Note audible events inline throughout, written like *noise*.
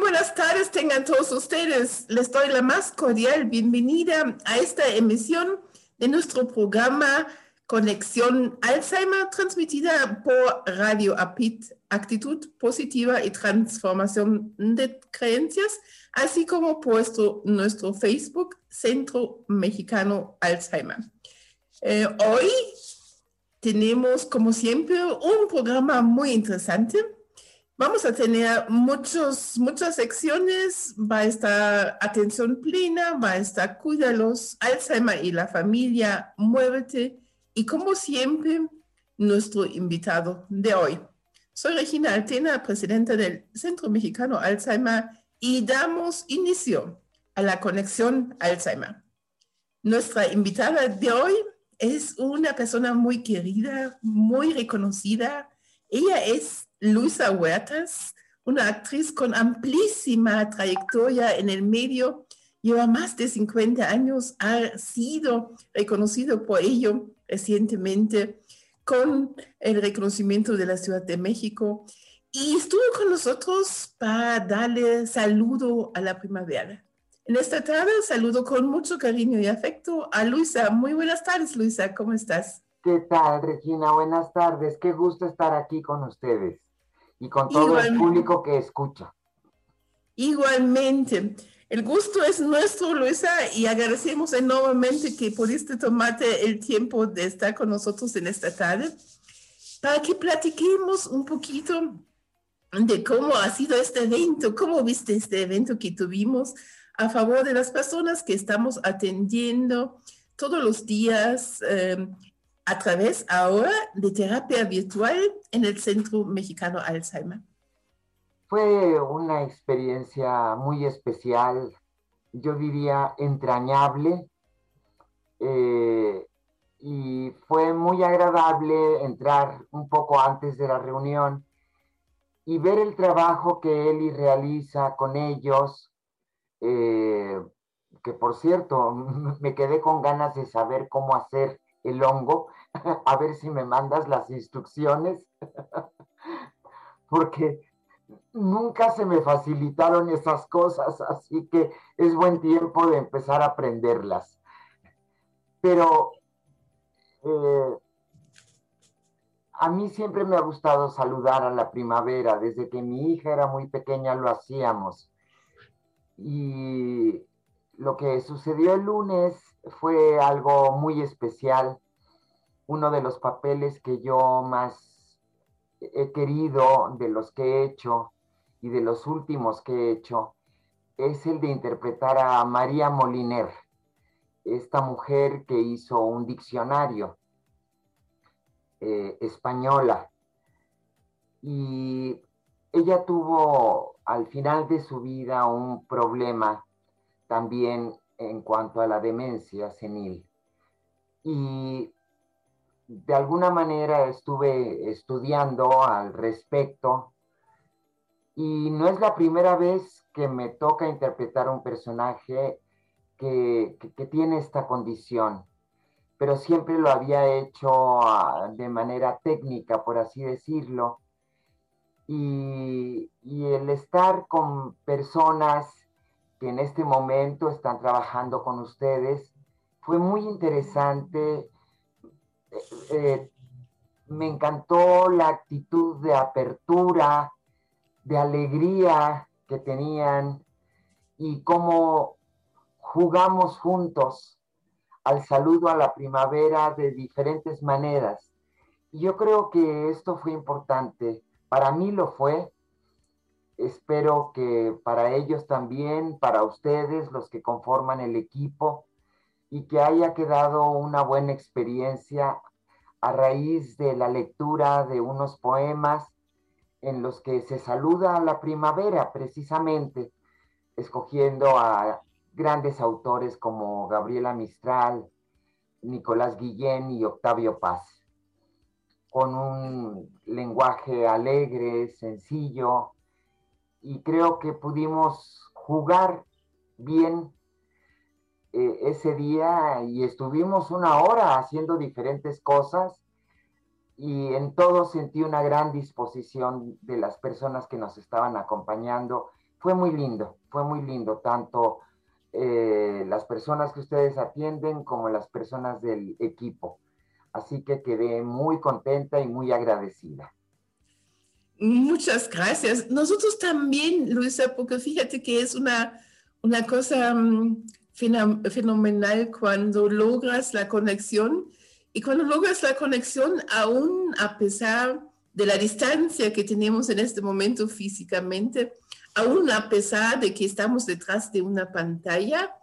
Buenas tardes, tengan todos ustedes. Les doy la más cordial bienvenida a esta emisión de nuestro programa Conexión Alzheimer, transmitida por Radio APIT, Actitud Positiva y Transformación de Creencias, así como puesto nuestro Facebook, Centro Mexicano Alzheimer. Eh, hoy tenemos, como siempre, un programa muy interesante Vamos a tener muchos, muchas secciones, va a estar atención plena, va a estar cuídalos, Alzheimer y la familia, muévete. Y como siempre, nuestro invitado de hoy. Soy Regina Altena, presidenta del Centro Mexicano Alzheimer y damos inicio a la conexión Alzheimer. Nuestra invitada de hoy es una persona muy querida, muy reconocida. Ella es Luisa Huertas, una actriz con amplísima trayectoria en el medio, lleva más de 50 años, ha sido reconocido por ello recientemente con el reconocimiento de la Ciudad de México y estuvo con nosotros para darle saludo a la primavera. En esta tarde saludo con mucho cariño y afecto a Luisa. Muy buenas tardes, Luisa, ¿cómo estás? ¿Qué tal, Regina? Buenas tardes. Qué gusto estar aquí con ustedes y con todo el público que escucha. Igualmente. El gusto es nuestro, Luisa, y agradecemos enormemente que pudiste tomarte el tiempo de estar con nosotros en esta tarde para que platiquemos un poquito de cómo ha sido este evento, cómo viste este evento que tuvimos a favor de las personas que estamos atendiendo todos los días eh, a través ahora de terapia virtual en el Centro Mexicano Alzheimer. Fue una experiencia muy especial, yo diría entrañable, eh, y fue muy agradable entrar un poco antes de la reunión y ver el trabajo que Eli realiza con ellos, eh, que por cierto, *laughs* me quedé con ganas de saber cómo hacer el hongo, *laughs* a ver si me mandas las instrucciones, *laughs* porque nunca se me facilitaron esas cosas, así que es buen tiempo de empezar a aprenderlas. Pero eh, a mí siempre me ha gustado saludar a la primavera, desde que mi hija era muy pequeña lo hacíamos. Y lo que sucedió el lunes fue algo muy especial uno de los papeles que yo más he querido de los que he hecho y de los últimos que he hecho es el de interpretar a María Moliner, esta mujer que hizo un diccionario eh, española. Y ella tuvo al final de su vida un problema también en cuanto a la demencia senil. Y de alguna manera estuve estudiando al respecto y no es la primera vez que me toca interpretar un personaje que, tiene esta condición, pero siempre lo había hecho ah, de manera técnica, por así decirlo. Y, y el estar con personas que en este momento están trabajando con ustedes fue muy interesante eh, me encantó la actitud de apertura, de alegría que tenían y cómo jugamos juntos al saludo a la primavera de diferentes maneras. Y yo creo que esto fue importante. Para mí lo fue. Espero que para ellos también, para ustedes, los que conforman el equipo, y que haya quedado una buena experiencia a raíz de la lectura de unos poemas en los que se saluda a la primavera precisamente, escogiendo a grandes autores como Gabriela Mistral, Nicolás Guillén y Octavio Paz, con un lenguaje alegre, sencillo, y creo que pudimos jugar bien eh, ese día y estuvimos una hora haciendo diferentes cosas y en todo sentí una gran disposición de las personas que nos estaban acompañando fue muy lindo, fue muy lindo, tanto eh, las personas que ustedes atienden como las personas del equipo. Así que quedé muy contenta y muy agradecida. Muchas gracias. Nosotros también, Luisa, porque fíjate que es una, una cosa mm, fenomenal cuando logras la conexión y cuando logras la conexión aún a pesar de la distancia que tenemos en este momento físicamente, aún a pesar de que estamos detrás de una pantalla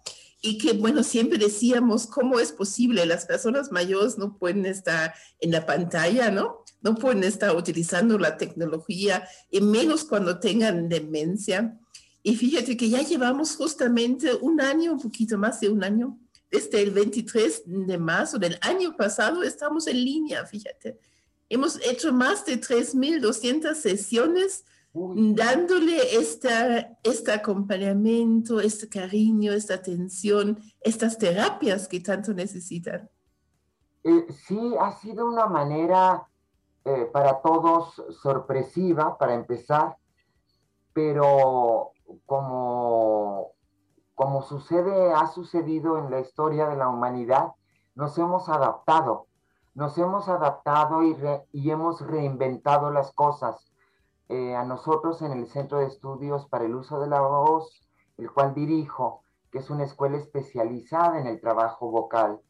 y que, bueno, siempre decíamos, ¿cómo es posible? Las personas mayores no pueden estar en la pantalla, ¿no? No pueden estar utilizando la tecnología, y menos cuando tengan demencia. Y fíjate que ya llevamos justamente un año, un poquito más de un año, desde el 23 de marzo del año pasado, estamos en línea, fíjate. Hemos hecho más de 3.200 sesiones dándole esta, este acompañamiento, este cariño, esta atención, estas terapias que tanto necesitan. Eh, sí, ha sido una manera eh, para todos sorpresiva, para empezar, pero como, como sucede, ha sucedido en la historia de la humanidad, nos hemos adaptado, nos hemos adaptado y, y hemos reinventado las cosas. Eh, a nosotros en el Centro de Estudios para el Uso de la Voz, el cual dirijo, que es una escuela especializada en el trabajo vocal,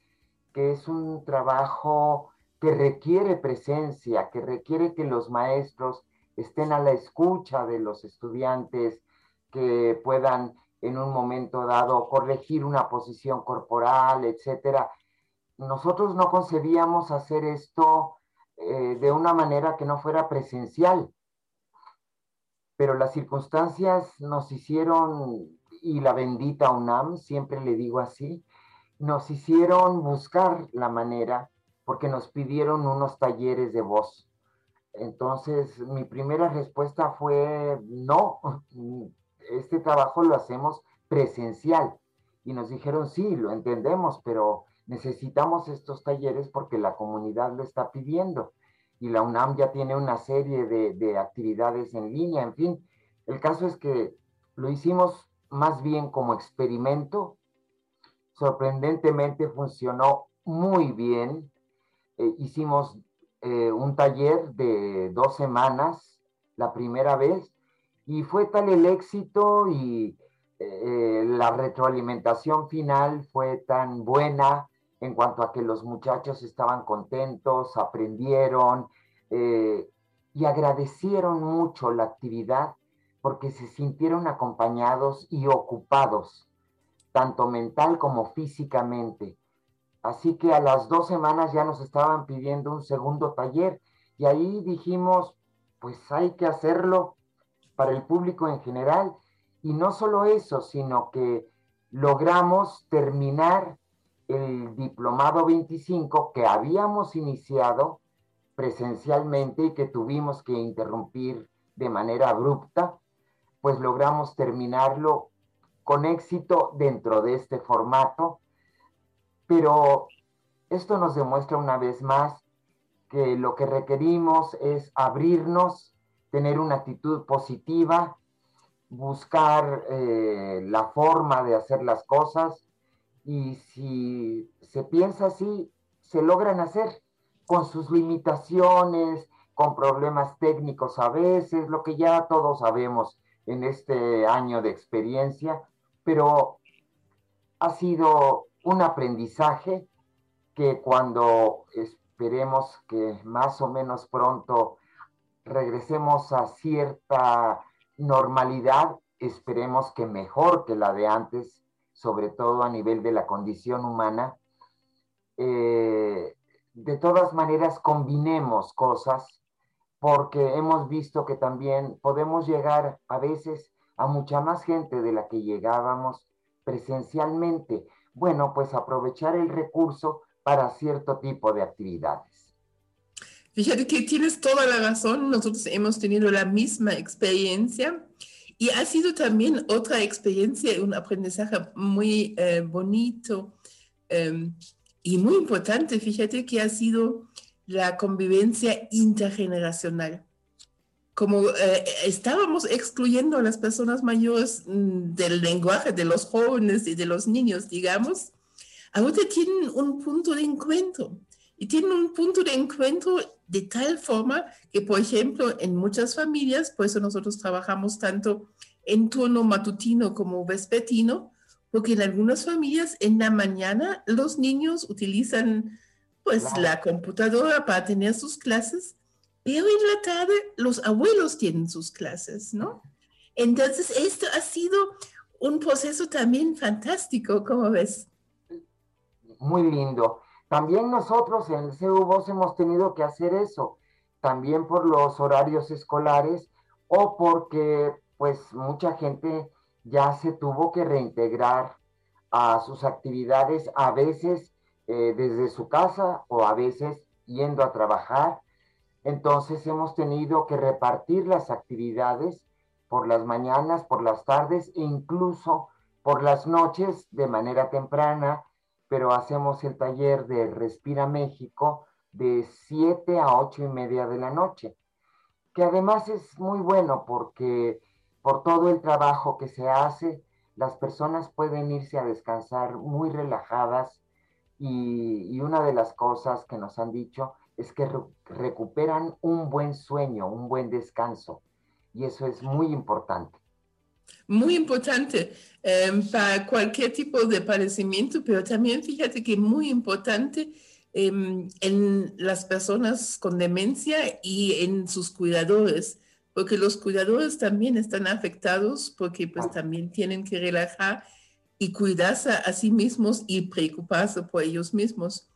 que es un trabajo que requiere presencia, que requiere que los maestros estén a la escucha de los estudiantes, que puedan en un momento dado corregir una posición corporal, etcétera. Nosotros no concebíamos hacer esto eh, de una manera que no fuera presencial pero las circunstancias nos hicieron, y la bendita UNAM, siempre le digo así, nos hicieron buscar la manera porque nos pidieron unos talleres de voz. Entonces, mi primera respuesta fue, no, *laughs* este trabajo lo hacemos presencial. Y nos dijeron, sí, lo entendemos, pero necesitamos estos talleres porque la comunidad lo está pidiendo y la UNAM ya tiene una serie de, actividades en línea, en fin. El caso es que lo hicimos más bien como experimento. Sorprendentemente funcionó muy bien. Eh, hicimos eh, un taller de dos semanas la primera vez y fue tal el éxito y eh, la retroalimentación final fue tan buena en cuanto a que los muchachos estaban contentos, aprendieron y agradecieron mucho la actividad porque se sintieron acompañados y ocupados, tanto mental como físicamente. Así que a las dos semanas ya nos estaban pidiendo un segundo taller y ahí dijimos, pues hay que hacerlo para el público en general. Y no solo eso, sino que logramos terminar el diplomado 25 que habíamos iniciado presencialmente y que tuvimos que interrumpir de manera abrupta, pues logramos terminarlo con éxito dentro de este formato. Pero esto nos demuestra una vez más que lo que requerimos es abrirnos, tener una actitud positiva, buscar eh, la forma de hacer las cosas y si se piensa así, se logran hacer con sus limitaciones, con problemas técnicos a veces, lo que ya todos sabemos en este año de experiencia, pero ha sido un aprendizaje que cuando esperemos que más o menos pronto regresemos a cierta normalidad, esperemos que mejor que la de antes, sobre todo a nivel de la condición humana, eh, de todas maneras combinemos cosas porque hemos visto que también podemos llegar a veces a mucha más gente de la que llegábamos presencialmente. Bueno, pues aprovechar el recurso para cierto tipo de actividades. Fíjate que tienes toda la razón, nosotros hemos tenido la misma experiencia y ha sido también otra experiencia, un aprendizaje muy eh, bonito. Em, y muy importante, fíjate que ha sido la convivencia intergeneracional. Como eh, estábamos excluyendo a las personas mayores mm, del lenguaje de los jóvenes y de los niños, digamos, ahora tienen un punto de encuentro. Y tienen un punto de encuentro de tal forma que, por ejemplo, en muchas familias, por eso nosotros trabajamos tanto en turno matutino como vespertino, porque en algunas familias en la mañana los niños utilizan pues la computadora para tener sus clases pero en la tarde los abuelos tienen sus clases, ¿no? Entonces, esto ha sido un proceso también fantástico, ¿cómo ves? Muy lindo. También nosotros en el CUVOS hemos tenido que hacer eso, también por los horarios escolares o porque pues mucha gente ya se tuvo que reintegrar a sus actividades, a veces eh, desde su casa o a veces yendo a trabajar entonces hemos tenido que repartir las actividades por las mañanas, por las tardes e incluso por las noches de manera temprana, pero hacemos el taller de Respira México de 7 a 8 y media de la noche, que además es muy bueno porque por todo el trabajo que se hace, las personas pueden irse a descansar muy relajadas y, y una de las cosas que nos han dicho es que recuperan un buen sueño, un buen descanso. Y eso es muy importante. Muy importante em, para cualquier tipo de padecimiento, pero también fíjate que muy importante em, en las personas con demencia y en sus cuidadores, porque los cuidadores también están afectados porque pues también tienen que relajar y cuidarse a sí mismos y preocuparse por ellos mismos.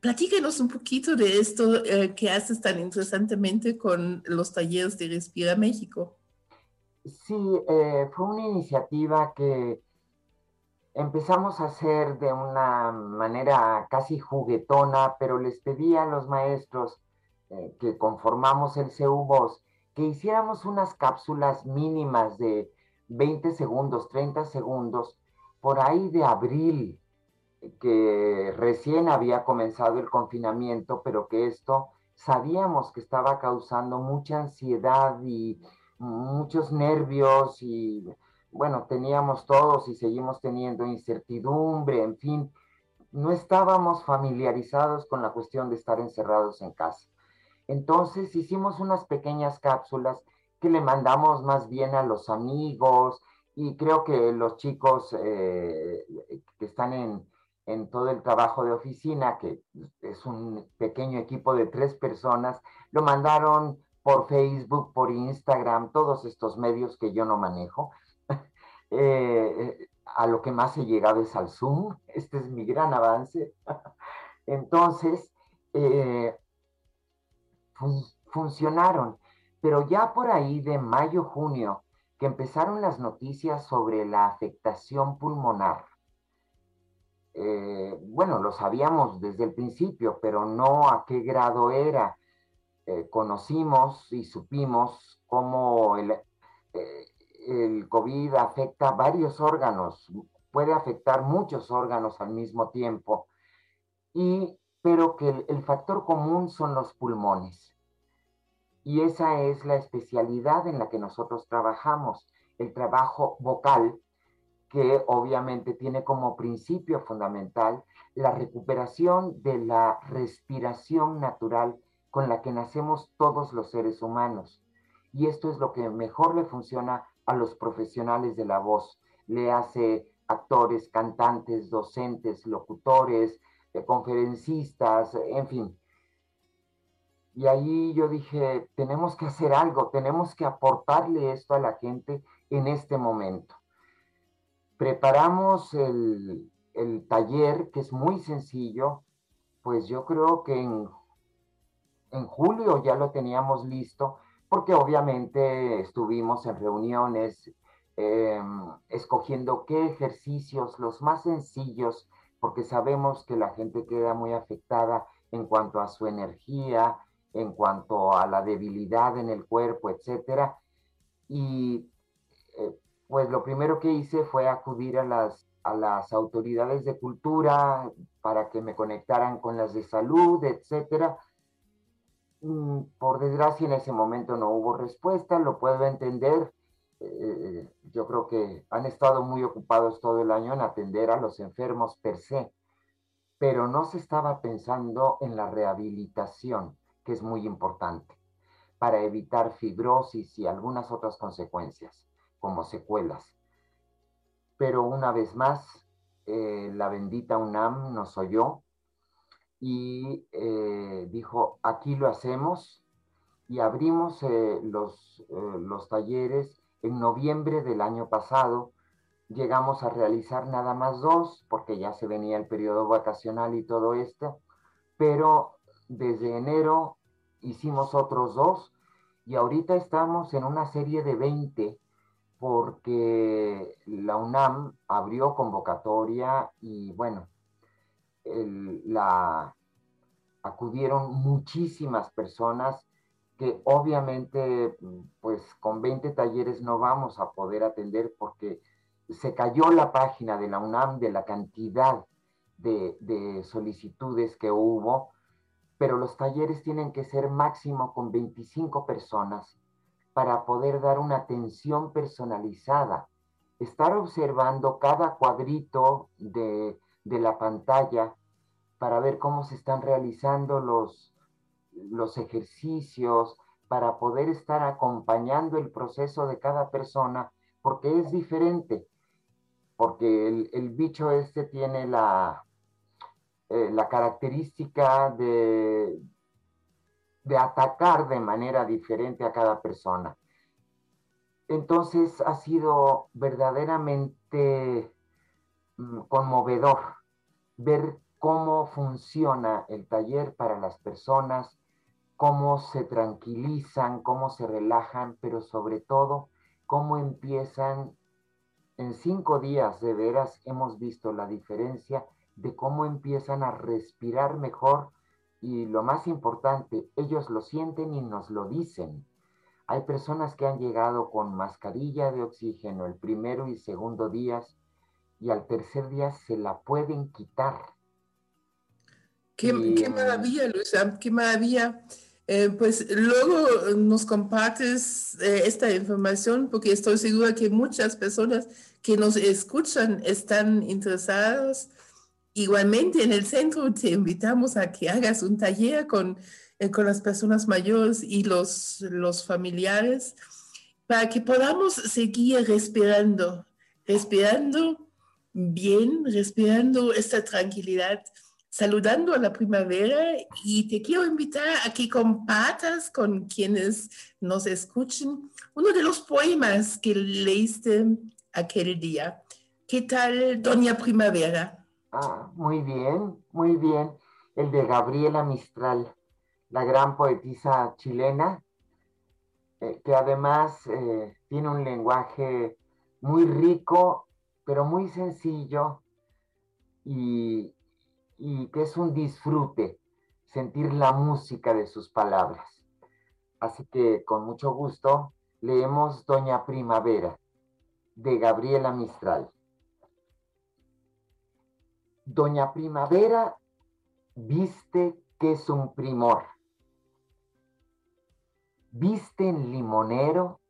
Platícanos un poquito de esto eh, que haces tan interesantemente con los talleres de Respira México. Sí, eh, fue una iniciativa que empezamos a hacer de una manera casi juguetona, pero les pedí a los maestros eh, que conformamos el CUBOS que hiciéramos unas cápsulas mínimas de 20 segundos, 30 segundos, por ahí de abril que recién había comenzado el confinamiento, pero que esto sabíamos que estaba causando mucha ansiedad y muchos nervios y bueno, teníamos todos y seguimos teniendo incertidumbre, en fin, no estábamos familiarizados con la cuestión de estar encerrados en casa. Entonces hicimos unas pequeñas cápsulas que le mandamos más bien a los amigos y creo que los chicos eh, que están en, en todo el trabajo de oficina, que es un pequeño equipo de tres personas, lo mandaron por Facebook, por Instagram, todos estos medios que yo no manejo. *laughs* Eh, a lo que más he llegado es al Zoom. *laughs* Este es mi gran avance. *laughs* Entonces, eh, funcionaron. Pero ya por ahí de mayo, junio, que empezaron las noticias sobre la afectación pulmonar, eh, bueno, lo sabíamos desde el principio, pero no a qué grado era. Eh, conocimos y supimos cómo el, eh, el COVID afecta varios órganos, puede afectar muchos órganos al mismo tiempo, y, pero que el factor común son los pulmones. Y esa es la especialidad en la que nosotros trabajamos, el trabajo vocal que obviamente tiene como principio fundamental la recuperación de la respiración natural con la que nacemos todos los seres humanos. Y esto es lo que mejor le funciona a los profesionales de la voz. Le hace actores, cantantes, docentes, locutores, eh, conferencistas, en fin. Y ahí yo dije, tenemos que hacer algo, tenemos que aportarle esto a la gente en este momento preparamos el, taller, que es muy sencillo, pues yo creo que en, en julio ya lo teníamos listo, porque obviamente estuvimos en reuniones em, escogiendo qué ejercicios, los más sencillos, porque sabemos que la gente queda muy afectada en cuanto a su energía, en cuanto a la debilidad en el cuerpo, etcétera. Y eh, pues lo primero que hice fue acudir a las, a las autoridades de cultura para que me conectaran con las de salud, etcétera. mm, por desgracia en ese momento no hubo respuesta, lo puedo entender. Eh, yo creo que han estado muy ocupados todo el año en atender a los enfermos per se, pero no se estaba pensando en la rehabilitación, que es muy importante, para evitar fibrosis y algunas otras consecuencias, como secuelas. Pero una vez más, eh, la bendita UNAM nos oyó y eh, dijo, aquí lo hacemos y abrimos eh, los, los talleres en noviembre del año pasado. Llegamos a realizar nada más dos porque ya se venía el periodo vacacional y todo esto, pero desde enero hicimos otros dos y ahorita estamos en una serie de 20 porque la UNAM abrió convocatoria y bueno, la, acudieron muchísimas personas que obviamente pues con 20 talleres no vamos a poder atender porque se cayó la página de la UNAM de la cantidad de, de solicitudes que hubo, pero los talleres tienen que ser máximo con 25 personas para poder dar una atención personalizada. Estar observando cada cuadrito de, la pantalla para ver cómo se están realizando los, los ejercicios, para poder estar acompañando el proceso de cada persona, porque es diferente, porque el, bicho este tiene la, eh, la característica de, de atacar de manera diferente a cada persona. Entonces ha sido verdaderamente mm, conmovedor ver cómo funciona el taller para las personas, cómo se tranquilizan, cómo se relajan, pero sobre todo cómo empiezan en cinco días de veras hemos visto la diferencia de cómo empiezan a respirar mejor y lo más importante, ellos lo sienten y nos lo dicen. Hay personas que han llegado con mascarilla de oxígeno el primero y segundo días y al tercer día se la pueden quitar. Qué, qué maravilla, Luisa, qué maravilla. Eh, pues luego nos compartes eh, esta información porque estoy segura que muchas personas que nos escuchan están interesadas Igualmente en el centro te invitamos a que hagas un taller con, eh, con las personas mayores y los, los familiares para que podamos seguir respirando, respirando bien, respirando esta tranquilidad, saludando a la primavera y te quiero invitar a que compartas con quienes nos escuchen uno de los poemas que leíste aquel día. ¿Qué tal, Doña Primavera? Ah, muy bien, muy bien. El de Gabriela Mistral, la gran poetisa chilena, eh, que además eh, tiene un lenguaje muy rico, pero muy sencillo y, y que es un disfrute sentir la música de sus palabras. Así que con mucho gusto leemos Doña Primavera de Gabriela Mistral. Doña Primavera viste que es un primor. Viste en limonero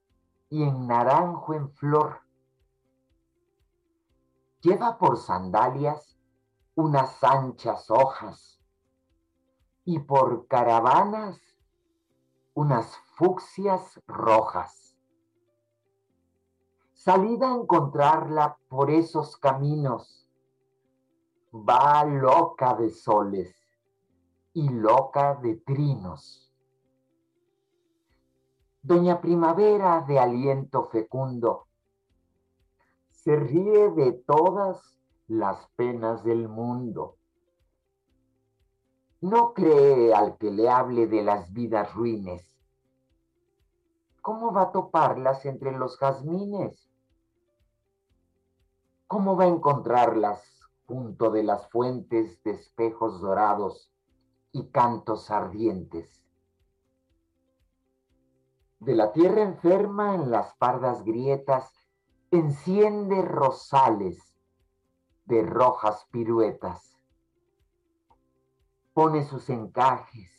y en naranjo en flor. Lleva por sandalias unas anchas hojas y por caravanas unas fucsias rojas. Salida a encontrarla por esos caminos va loca de soles y loca de trinos. Doña Primavera de aliento fecundo se ríe de todas las penas del mundo. No cree al que le hable de las vidas ruines. ¿Cómo va a toparlas entre los jazmines? ¿Cómo va a encontrarlas junto de las fuentes de espejos dorados y cantos ardientes. De la tierra enferma en las pardas grietas enciende rosales de rojas piruetas. Pone sus encajes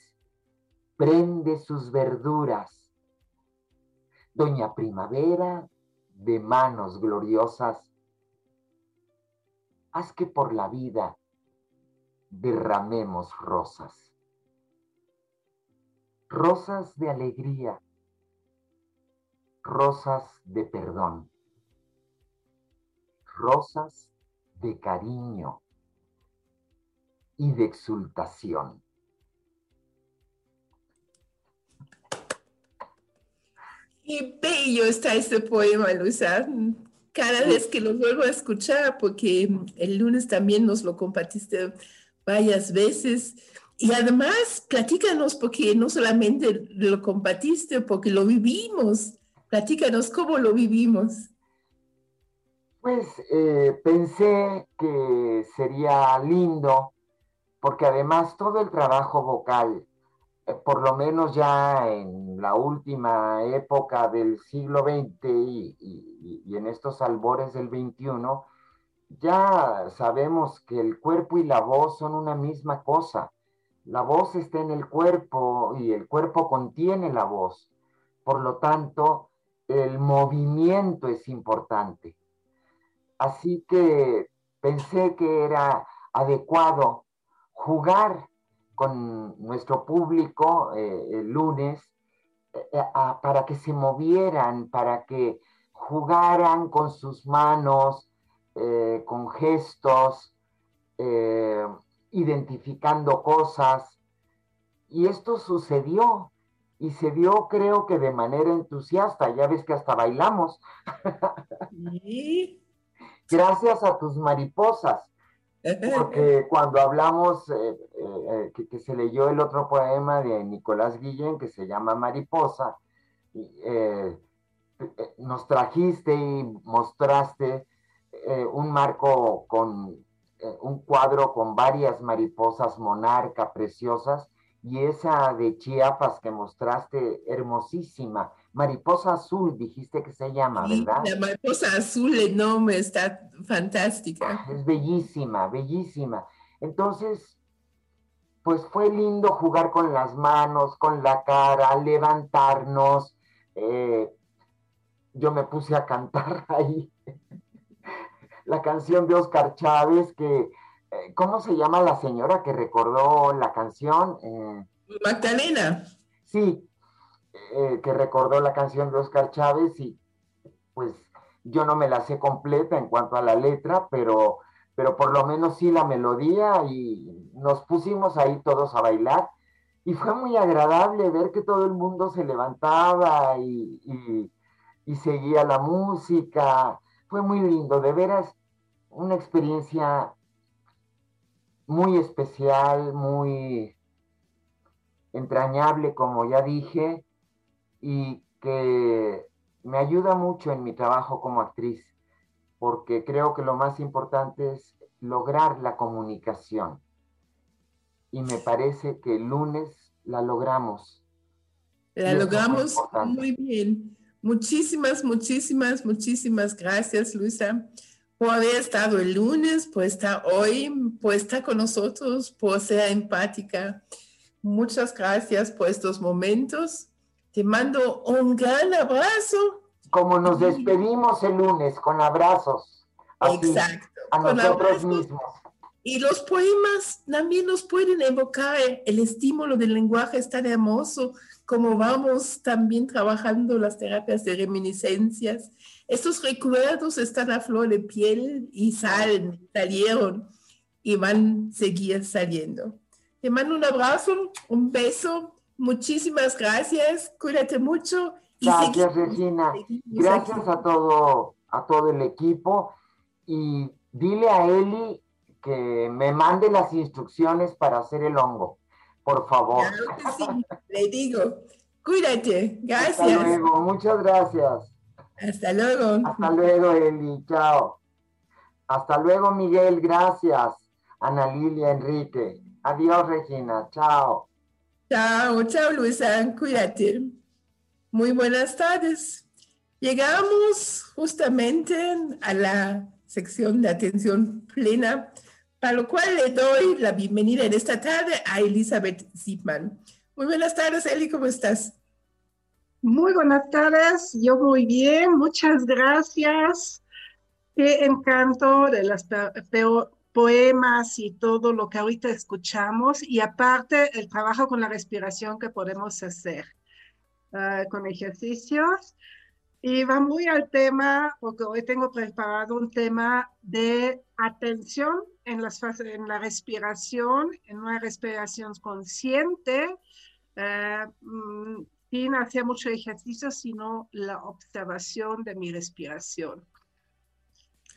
prende sus verduras. Doña Primavera, de manos gloriosas, haz que por la vida derramemos rosas. Rosas de alegría, rosas de perdón, rosas de cariño y de exultación. Qué bello está este poema, Luisa. Cada vez que lo vuelvo a escuchar, porque el lunes también nos lo compartiste varias veces. Y además, platícanos, porque no solamente lo compartiste, porque lo vivimos. Platícanos cómo lo vivimos. Pues eh, pensé que sería lindo, porque además todo el trabajo vocal por lo menos ya en la última época del siglo XX y, en estos albores del XXI, ya sabemos que el cuerpo y la voz son una misma cosa. La voz está en el cuerpo y el cuerpo contiene la voz. Por lo tanto, el movimiento es importante. Así que pensé que era adecuado jugar con nuestro público eh, el lunes eh, eh, para que se movieran, para que jugaran con sus manos, con gestos, identificando cosas. Y esto sucedió y se dio creo que de manera entusiasta. Ya ves que hasta bailamos. *laughs* Gracias a tus mariposas. Porque cuando hablamos, eh, eh, eh, que, se leyó el otro poema de Nicolás Guillén que se llama Mariposa, nos trajiste y mostraste un marco con un cuadro con varias mariposas monarca preciosas y esa de Chiapas que mostraste hermosísima. Mariposa azul, dijiste que se llama, ¿verdad? La mariposa azul enorme está fantástica. Es bellísima, bellísima. Entonces, pues fue lindo jugar con las manos, con la cara, levantarnos. Eh, yo me puse a cantar *laughs* ahí la canción de Oscar Chávez que eh, ¿cómo se llama la señora que recordó la canción? Eh, Magdalena. Sí, eh, que recordó la canción de Oscar Chávez y pues yo no me la sé completa en cuanto a la letra, pero, pero por lo menos sí la melodía y nos pusimos ahí todos a bailar y fue muy agradable ver que todo el mundo se levantaba y, y seguía la música. Fue muy lindo, de veras, una experiencia muy especial, muy entrañable, como ya dije, y que me ayuda mucho en mi trabajo como actriz, porque creo que lo más importante es lograr la comunicación. Y me parece que el lunes la logramos. La logramos muy bien. Muchísimas, muchísimas, muchísimas gracias, Luisa por haber estado el lunes, por estar hoy, por estar con nosotros, por ser empática. Muchas gracias por estos momentos. Te mando un gran abrazo. Como nos despedimos el lunes, con abrazos. Exacto. A nosotros mismos. Y los poemas también nos pueden evocar el estímulo del lenguaje es tan hermoso como vamos también trabajando las terapias de reminiscencias estos recuerdos están a flor de piel y salen, salieron y van a seguir saliendo. Te mando un abrazo, un beso, muchísimas gracias, cuídate mucho. gracias, Regina. Gracias a todo, a todo el equipo y dile a Eli que me mande las instrucciones para hacer el hongo, por favor. Claro que sí, le digo. Cuídate, gracias. Hasta luego, muchas gracias. Hasta luego. Hasta luego, Eli. Chao. Hasta luego, Miguel. Gracias. Ana Lilia, Enrique. Adiós, Regina. Chao. Chao, chao, Luisa. Cuídate. Muy buenas tardes. Llegamos justamente a la sección de atención plena, para lo cual le doy la bienvenida en esta tarde a Elizabeth Zipman. Muy buenas tardes, Eli, ¿cómo estás? Muy buenas tardes, yo muy bien, muchas gracias. Qué encanto de las poemas y todo lo que ahorita escuchamos y aparte el trabajo con la respiración que podemos hacer uh, con ejercicios. Y va muy al tema, porque hoy tengo preparado un tema de atención en, las en la respiración, en una respiración consciente. Uh, sin hacer mucho ejercicio, sino la observación de mi respiración.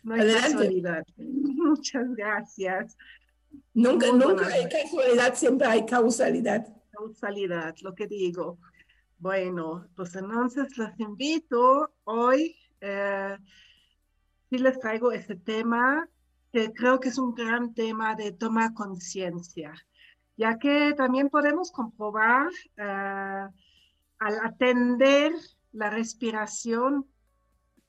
No hay casualidad. *laughs* Muchas gracias. Nunca, nunca hay casualidad, siempre hay causalidad. Causalidad, lo que digo. Bueno, pues entonces los invito hoy, eh, sí les traigo este tema que creo que es un gran tema de toma conciencia, ya que también podemos comprobar eh, al atender la respiración,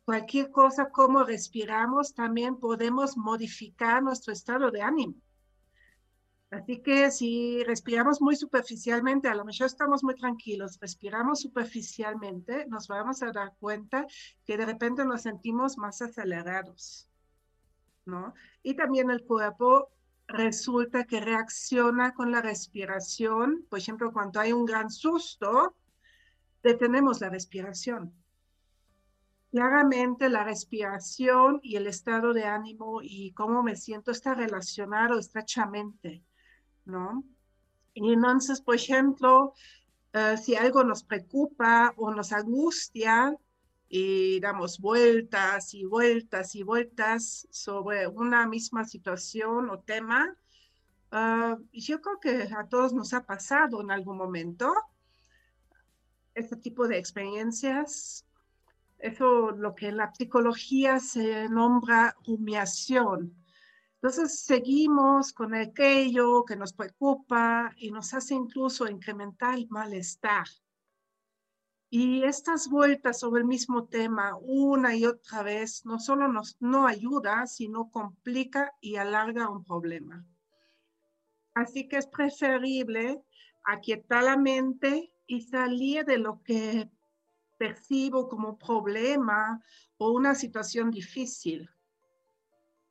cualquier cosa como respiramos, también podemos modificar nuestro estado de ánimo. Así que si respiramos muy superficialmente, a lo mejor estamos muy tranquilos, respiramos superficialmente, nos vamos a dar cuenta que de repente nos sentimos más acelerados, ¿no? Y también el cuerpo resulta que reacciona con la respiración, por ejemplo, cuando hay un gran susto, detenemos la respiración. Claramente la respiración y el estado de ánimo y cómo me siento está relacionado estrechamente, ¿no? Y entonces, por ejemplo, eh, si algo nos preocupa o nos angustia y damos vueltas y vueltas y vueltas sobre una misma situación o tema, uh, yo creo que a todos nos ha pasado en algún momento, este tipo de experiencias, eso lo que en la psicología se nombra humillación. Entonces seguimos con aquello que nos preocupa y nos hace incluso incrementar el malestar. Y estas vueltas sobre el mismo tema una y otra vez no solo nos no ayuda, sino complica y alarga un problema. Así que es preferible aquietar la mente y salir de lo que percibo como problema o una situación difícil.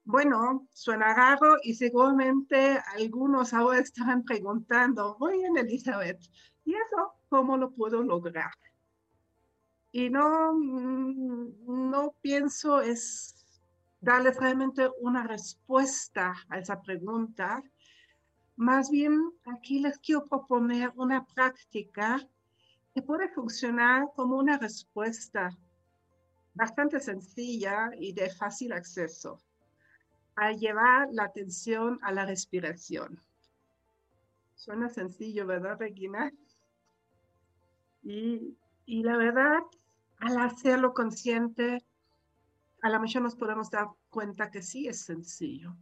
Bueno, suena raro y seguramente algunos ahora estarán preguntando, bien Elizabeth, ¿y eso cómo lo puedo lograr? Y no, mm, no pienso es darle realmente una respuesta a esa pregunta, más bien, aquí les quiero proponer una práctica que puede funcionar como una respuesta bastante sencilla y de fácil acceso a llevar la atención a la respiración. Suena sencillo, ¿verdad, Regina? Y, y la verdad, al hacerlo consciente, a lo mejor nos podemos dar cuenta que sí es sencillo.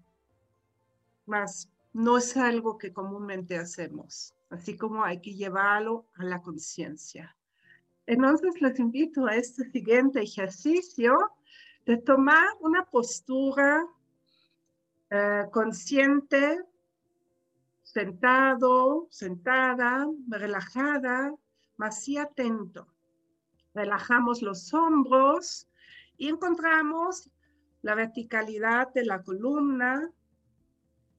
Más no es algo que comúnmente hacemos, así como hay que llevarlo a la conciencia. Entonces les invito a este siguiente ejercicio de tomar una postura eh, consciente, sentado, sentada, relajada, más y atento. Relajamos los hombros y encontramos la verticalidad de la columna,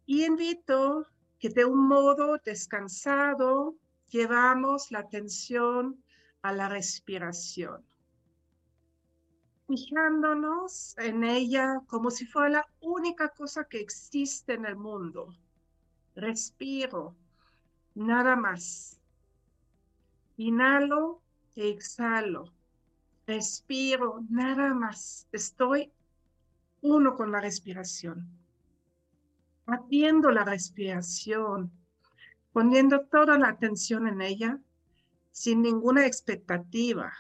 y invito que de un modo descansado llevamos la atención a la respiración, fijándonos en ella como si fuera la única cosa que existe en el mundo. Respiro, nada más. Inhalo y exhalo. Respiro, nada más. Estoy uno con la respiración haciendo la respiración, poniendo toda la atención en ella sin ninguna expectativa.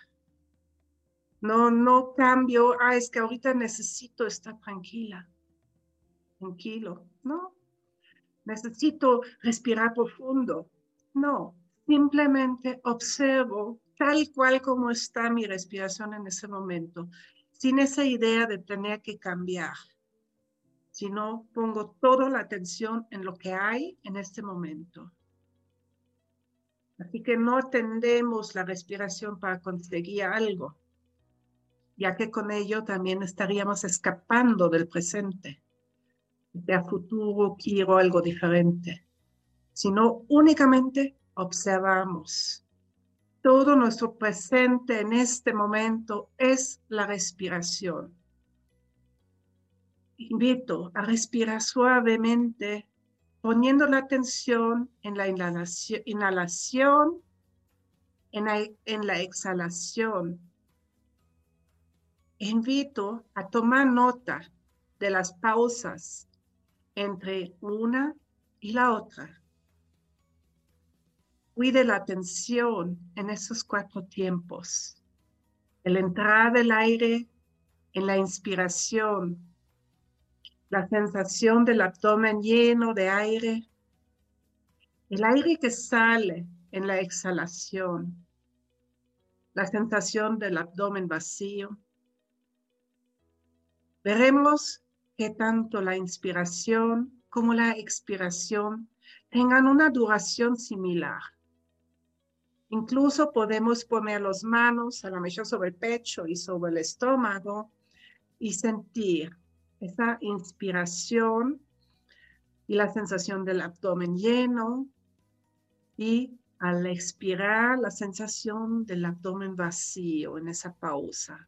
No, no cambio, ah, es que ahorita necesito estar tranquila, tranquilo. No, necesito respirar profundo. No, simplemente observo tal cual como está mi respiración en ese momento, sin esa idea de tener que cambiar sino pongo toda la atención en lo que hay en este momento. Así que no tendemos la respiración para conseguir algo, ya que con ello también estaríamos escapando del presente. De a futuro quiero algo diferente, sino únicamente observamos. Todo nuestro presente en este momento es la respiración. Invito a respirar suavemente poniendo la atención en la inhalación, en, la, en la exhalación. Invito a tomar nota de las pausas entre una y la otra. Cuide la atención en esos cuatro tiempos. El entrar del aire en la inspiración la sensación del abdomen lleno de aire, el aire que sale en la exhalación, la sensación del abdomen vacío. Veremos que tanto la inspiración como la expiración tengan una duración similar. Incluso podemos poner las manos a la mejor sobre el pecho y sobre el estómago y sentir esa inspiración y la sensación del abdomen lleno y al expirar la sensación del abdomen vacío en esa pausa.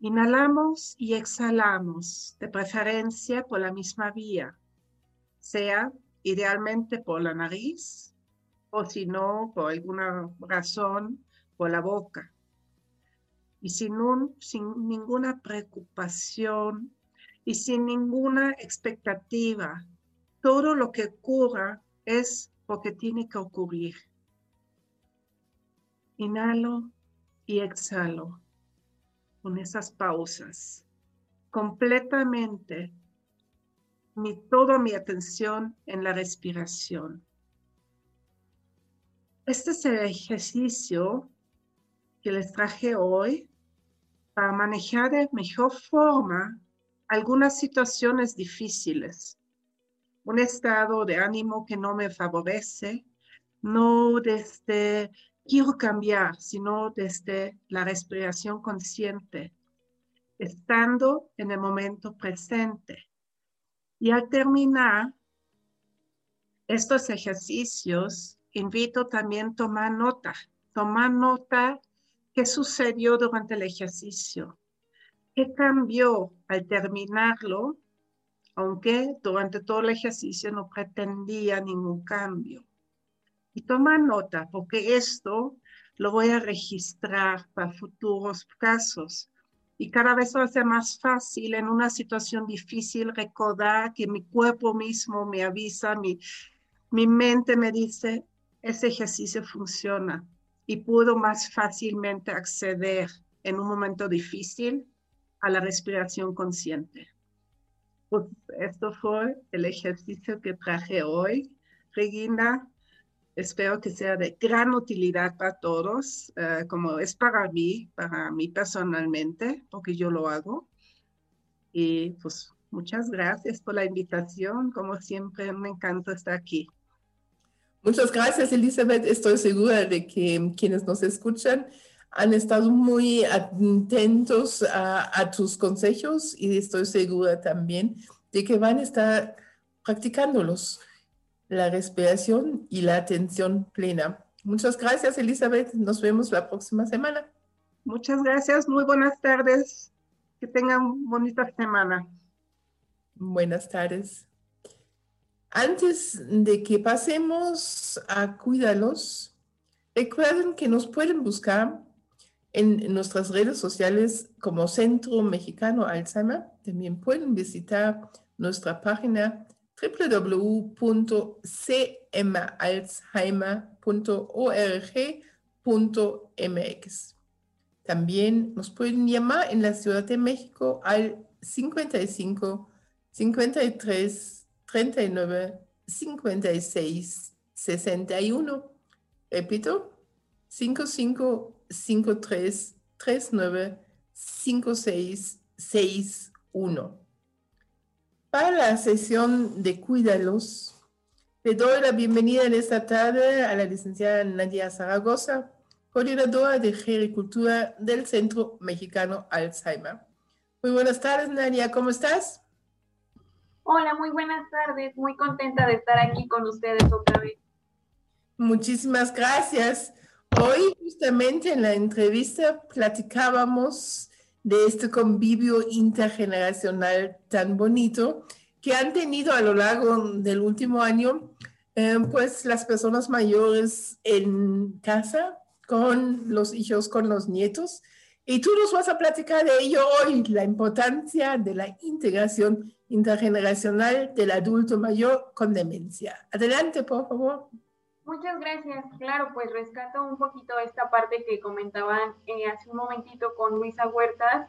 Inhalamos y exhalamos, de preferencia por la misma vía, sea idealmente por la nariz o si no, por alguna razón, por la boca y sin, sin ninguna preocupación y sin ninguna expectativa. Todo lo que ocurra es porque tiene que ocurrir. Inhalo y exhalo con esas pausas. Completamente mi, toda mi atención en la respiración. Este es el ejercicio que les traje hoy para manejar de mejor forma algunas situaciones difíciles. Un estado de ánimo que no me favorece, no desde quiero cambiar, sino desde la respiración consciente, estando en el momento presente. Y al terminar estos ejercicios, invito también a tomar nota, tomar nota ¿Qué sucedió durante el ejercicio? ¿Qué cambió al terminarlo? Aunque durante todo el ejercicio no pretendía ningún cambio. Y toma nota, porque esto lo voy a registrar para futuros casos. Y cada vez va a ser más fácil en una situación difícil recordar que mi cuerpo mismo me avisa, mi, mi mente me dice, ese ejercicio funciona y pudo más fácilmente acceder en un momento difícil a la respiración consciente. Pues esto fue el ejercicio que traje hoy. Regina, espero que sea de gran utilidad para todos, eh, como es para mí, para mí personalmente, porque yo lo hago. Y pues muchas gracias por la invitación. Como siempre, me encanta estar aquí. Muchas gracias, Elizabeth. Estoy segura de que quienes nos escuchan han estado muy atentos a, tus consejos y estoy segura también de que van a estar practicándolos, la respiración y la atención plena. Muchas gracias, Elizabeth. Nos vemos la próxima semana. Muchas gracias. Muy buenas tardes. Que tengan bonita semana. Buenas tardes. Antes de que pasemos a cuidarlos, recuerden que nos pueden buscar en nuestras redes sociales como Centro Mexicano Alzheimer. También pueden visitar nuestra página www.cmalzheimer.org.mx. También nos pueden llamar en la Ciudad de México al 55 53 39, 56, 61. Repito, 55, 53, 39, 56, 61. Para la sesión de cuidados, Le doy la bienvenida en esta tarde a la licenciada Nadia Zaragoza, coordinadora de Gericultura del Centro Mexicano Alzheimer. Muy buenas tardes, Nadia, ¿cómo estás? Hola, muy buenas tardes. Muy contenta de estar aquí con ustedes otra vez. Muchísimas gracias. Hoy justamente en la entrevista platicábamos de este convivio intergeneracional tan bonito que han tenido a lo largo del último año, eh, pues las personas mayores en casa con los hijos, con los nietos. Y tú nos vas a platicar de ello hoy, la importancia de la integración intergeneracional del adulto mayor con demencia. Adelante, por favor. Muchas gracias. Claro, pues rescato un poquito esta parte que comentaban eh, hace un momentito con Luisa Huertas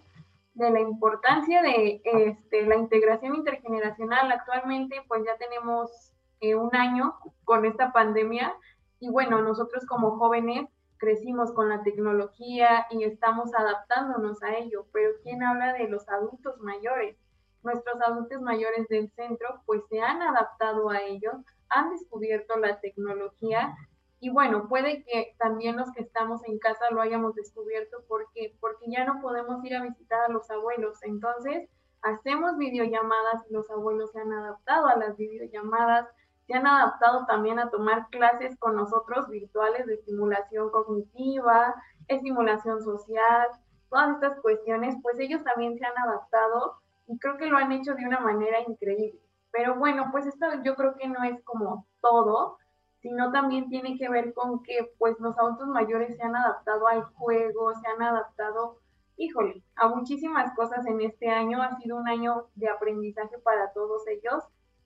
de la importancia de este, la integración intergeneracional. Actualmente, pues ya tenemos eh, un año con esta pandemia y bueno, nosotros como jóvenes crecimos con la tecnología y estamos adaptándonos a ello, pero ¿quién habla de los adultos mayores? Nuestros adultos mayores del centro pues se han adaptado a ellos han descubierto la tecnología y bueno, puede que también los que estamos en casa lo hayamos descubierto porque porque ya no podemos ir a visitar a los abuelos. Entonces, hacemos videollamadas y los abuelos se han adaptado a las videollamadas, se han adaptado también a tomar clases con nosotros virtuales de estimulación cognitiva, estimulación social, todas estas cuestiones, pues ellos también se han adaptado y creo que lo han hecho de una manera increíble. Pero bueno, pues esto yo creo que no es como todo, sino también tiene que ver con que pues los adultos mayores se han adaptado al juego, se han adaptado, híjole, a muchísimas cosas en este año. Ha sido un año de aprendizaje para todos ellos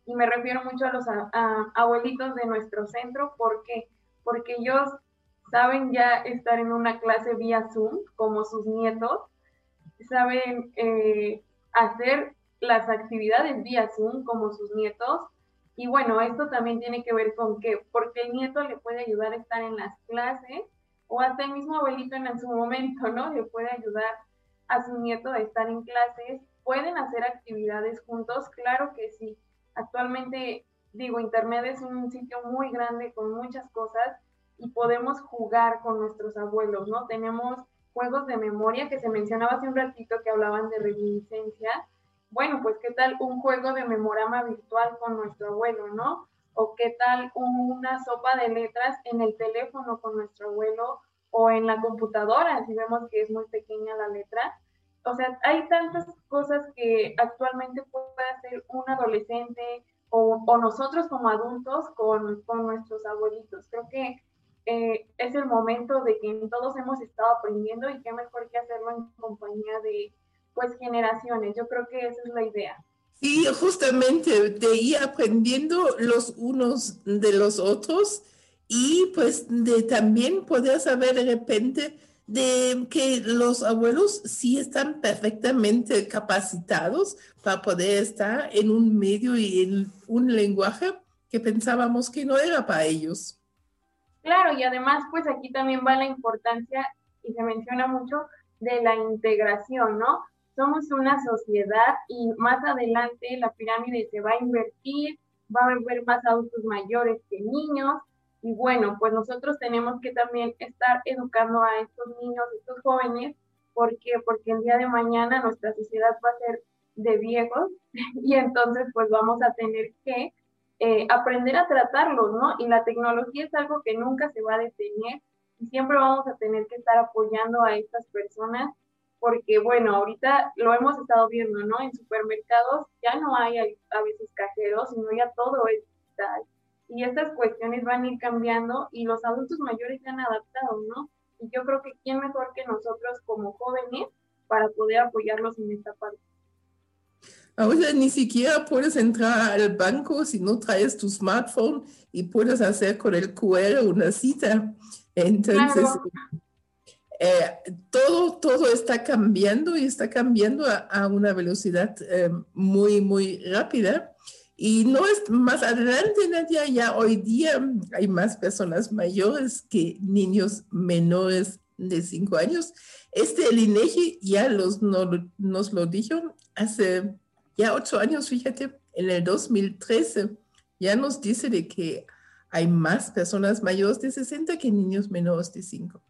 y me refiero mucho a los abuelitos de nuestro centro porque porque ellos saben ya estar en una clase vía Zoom como sus nietos, saben eh, hacer las actividades vía Zoom como sus nietos. Y bueno, esto también tiene que ver con que, porque el nieto le puede ayudar a estar en las clases o hasta el mismo abuelito en su momento, ¿no? Le puede ayudar a su nieto a estar en clases. ¿Pueden hacer actividades juntos? Claro que sí. Actualmente, digo, Internet es un sitio muy grande con muchas cosas y podemos jugar con nuestros abuelos, ¿no? Tenemos juegos de memoria que se mencionaba hace un ratito que hablaban de reminiscencia bueno, pues qué tal un juego de memorama virtual con nuestro abuelo, ¿no? O qué tal una sopa de letras en el teléfono con nuestro abuelo o en la computadora, si vemos que es muy pequeña la letra. O sea, hay tantas cosas que actualmente puede hacer un adolescente o, nosotros como adultos con, con, nuestros abuelitos. Creo que eh, es el momento de que todos hemos estado aprendiendo y qué mejor que hacerlo en compañía de, pues generaciones. Yo creo que esa es la idea. Sí, justamente de ir aprendiendo los unos de los otros y pues de también poder saber de repente de que los abuelos sí están perfectamente capacitados para poder estar en un medio y en un lenguaje que pensábamos que no era para ellos. Claro, y además pues aquí también va la importancia, y se menciona mucho, de la integración, ¿no? somos una sociedad y más adelante la pirámide se va a invertir, va a haber más adultos mayores que niños. Y bueno, pues nosotros tenemos que también estar educando a estos niños, estos jóvenes, porque porque el día de mañana nuestra sociedad va a ser de viejos *laughs* y entonces pues vamos a tener que eh, aprender a tratarlos, ¿no? Y la tecnología es algo que nunca se va a detener y siempre vamos a tener que estar apoyando a estas personas porque bueno, ahorita lo hemos estado viendo, ¿no? En supermercados ya no hay a veces cajeros, sino ya todo es digital. Y estas cuestiones van a ir cambiando y los adultos mayores se han adaptado, ¿no? Y yo creo que quién mejor que nosotros como jóvenes para poder apoyarlos en esta parte. Ahora ni siquiera puedes entrar al banco si no traes tu smartphone y puedes hacer con el QR una cita. Entonces, eh, todo, todo está cambiando y está cambiando a, una velocidad eh, muy, muy rápida. Y no es más adelante, Nadia, ya hoy día hay más personas mayores que niños menores de 5 años. Este, el INEGI ya los, nos lo dijo hace ya 8 años, fíjate, en el 2013 ya nos dice de que hay más personas mayores de 60 que niños menores de 5.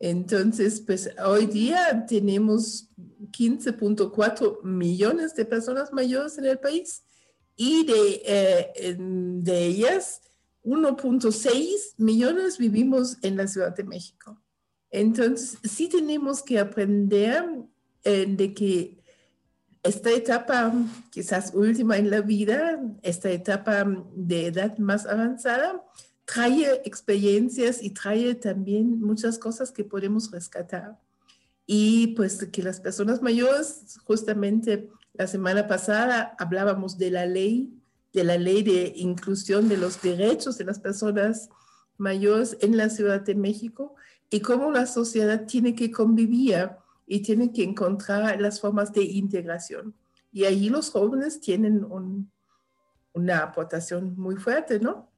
Entonces, pues hoy día tenemos 15.4 millones de personas mayores en el país y de, eh, de ellas 1.6 millones vivimos en la Ciudad de México. Entonces, sí tenemos que aprender eh, de que esta etapa, quizás última en la vida, esta etapa de edad más avanzada, trae experiencias y trae también muchas cosas que podemos rescatar. Y pues que las personas mayores, justamente la semana pasada hablábamos de la ley, de la ley de inclusión de los derechos de las personas mayores en la Ciudad de México y cómo la sociedad tiene que convivir y tiene que encontrar las formas de integración. Y ahí los jóvenes tienen una aportación muy fuerte, ¿no?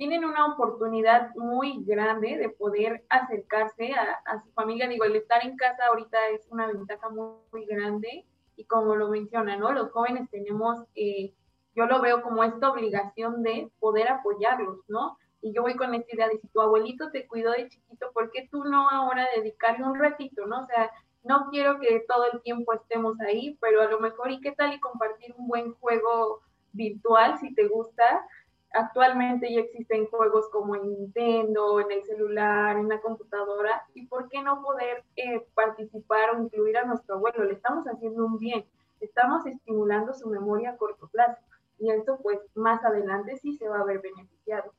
tienen una oportunidad muy grande de poder acercarse a, su familia. Digo, el estar en casa ahorita es una ventaja muy, grande y como lo menciona, ¿no? Los jóvenes tenemos, eh, yo lo veo como esta obligación de poder apoyarlos, ¿no? Y yo voy con esta idea de si tu abuelito te cuidó de chiquito, ¿por qué tú no ahora dedicarle un ratito, ¿no? O sea, no quiero que todo el tiempo estemos ahí, pero a lo mejor, ¿y qué tal y compartir un buen juego virtual si te gusta? Actualmente ya existen juegos como en Nintendo, en el celular, en la computadora, y por qué no poder eh, participar o incluir a nuestro abuelo. Le estamos haciendo un bien, estamos estimulando su memoria a corto plazo, y esto pues más adelante sí se va a ver beneficiado.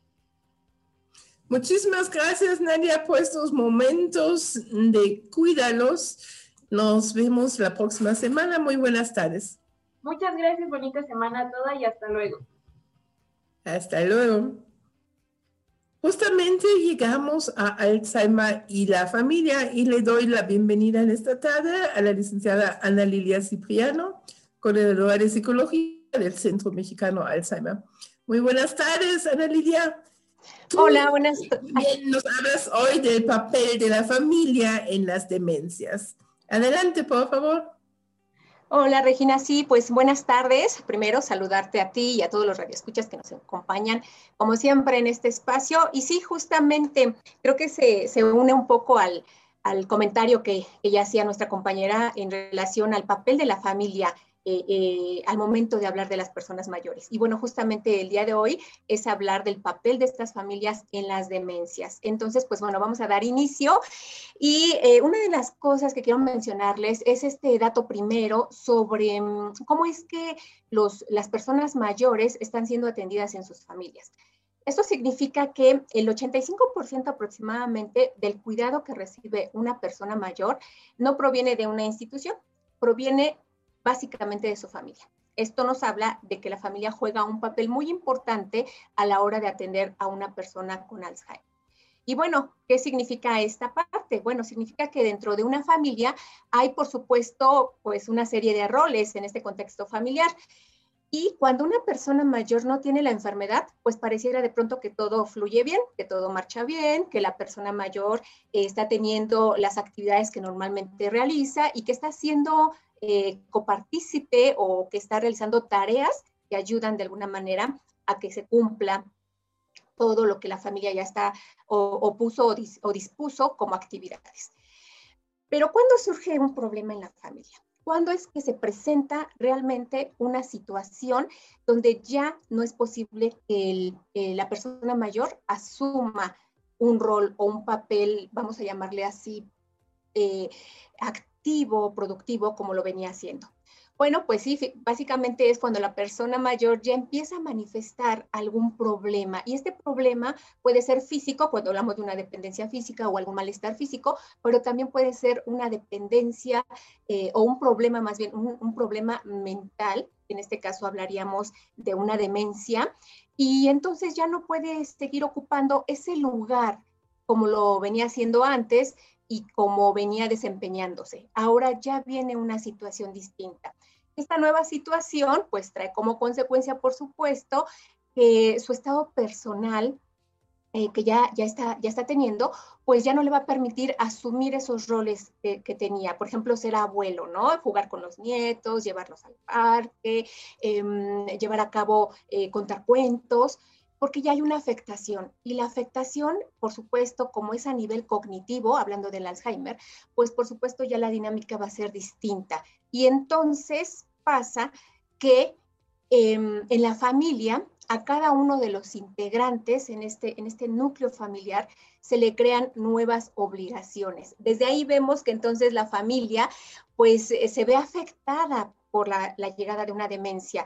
Muchísimas gracias, Nadia, por estos momentos de cuídalos. Nos vemos la próxima semana. Muy buenas tardes. Muchas gracias, bonita semana toda y hasta luego. Hasta luego. Justamente llegamos a Alzheimer y la familia y le doy la bienvenida en esta tarde a la licenciada Ana Lilia Cipriano, coordinadora de psicología del Centro Mexicano Alzheimer. Muy buenas tardes, Ana Lilia. Hola, buenas tardes. Nos hablas hoy del papel de la familia en las demencias. Adelante, por favor. Hola Regina, sí, pues buenas tardes. Primero saludarte a ti y a todos los radioescuchas que nos acompañan, como siempre, en este espacio. Y sí, justamente creo que se, se une un poco al, al comentario que, que, ya hacía nuestra compañera en relación al papel de la familia eh, eh, al momento de hablar de las personas mayores. Y bueno, justamente el día de hoy es hablar del papel de estas familias en las demencias. Entonces, pues bueno, vamos a dar inicio. Y eh, una de las cosas que quiero mencionarles es este dato primero sobre mm, cómo es que los, las personas mayores están siendo atendidas en sus familias. Esto significa que el 85% aproximadamente del cuidado que recibe una persona mayor no proviene de una institución, proviene básicamente de su familia. Esto nos habla de que la familia juega un papel muy importante a la hora de atender a una persona con Alzheimer. Y bueno, ¿qué significa esta parte? Bueno, significa que dentro de una familia hay, por supuesto, pues una serie de roles en este contexto familiar. Y cuando una persona mayor no tiene la enfermedad, pues pareciera de pronto que todo fluye bien, que todo marcha bien, que la persona mayor está teniendo las actividades que normalmente realiza y que está haciendo eh, copartícipe o que está realizando tareas que ayudan de alguna manera a que se cumpla todo lo que la familia ya está o, puso o, dispuso como actividades. Pero ¿cuándo surge un problema en la familia? ¿Cuándo es que se presenta realmente una situación donde ya no es posible que eh, la persona mayor asuma un rol o un papel, vamos a llamarle así, eh, activo, productivo, como lo venía haciendo. Bueno, pues sí, básicamente es cuando la persona mayor ya empieza a manifestar algún problema. Y este problema puede ser físico, cuando hablamos de una dependencia física o algún malestar físico, pero también puede ser una dependencia eh, o un problema, más bien un, problema mental. En este caso hablaríamos de una demencia. Y entonces ya no puede seguir ocupando ese lugar como lo venía haciendo antes, y como venía desempeñándose. Ahora ya viene una situación distinta. Esta nueva situación pues trae como consecuencia, por supuesto, que su estado personal eh, que ya, ya, está, ya está teniendo, pues ya no le va a permitir asumir esos roles que, tenía. Por ejemplo, ser abuelo, ¿no? Jugar con los nietos, llevarlos al parque, em, llevar a cabo, eh, contar cuentos, porque ya hay una afectación. Y la afectación, por supuesto, como es a nivel cognitivo, hablando del Alzheimer, pues por supuesto ya la dinámica va a ser distinta. Y entonces pasa que em, en la familia a cada uno de los integrantes en este, en este núcleo familiar se le crean nuevas obligaciones. Desde ahí vemos que entonces la familia pues eh, se ve afectada por la, llegada de una demencia.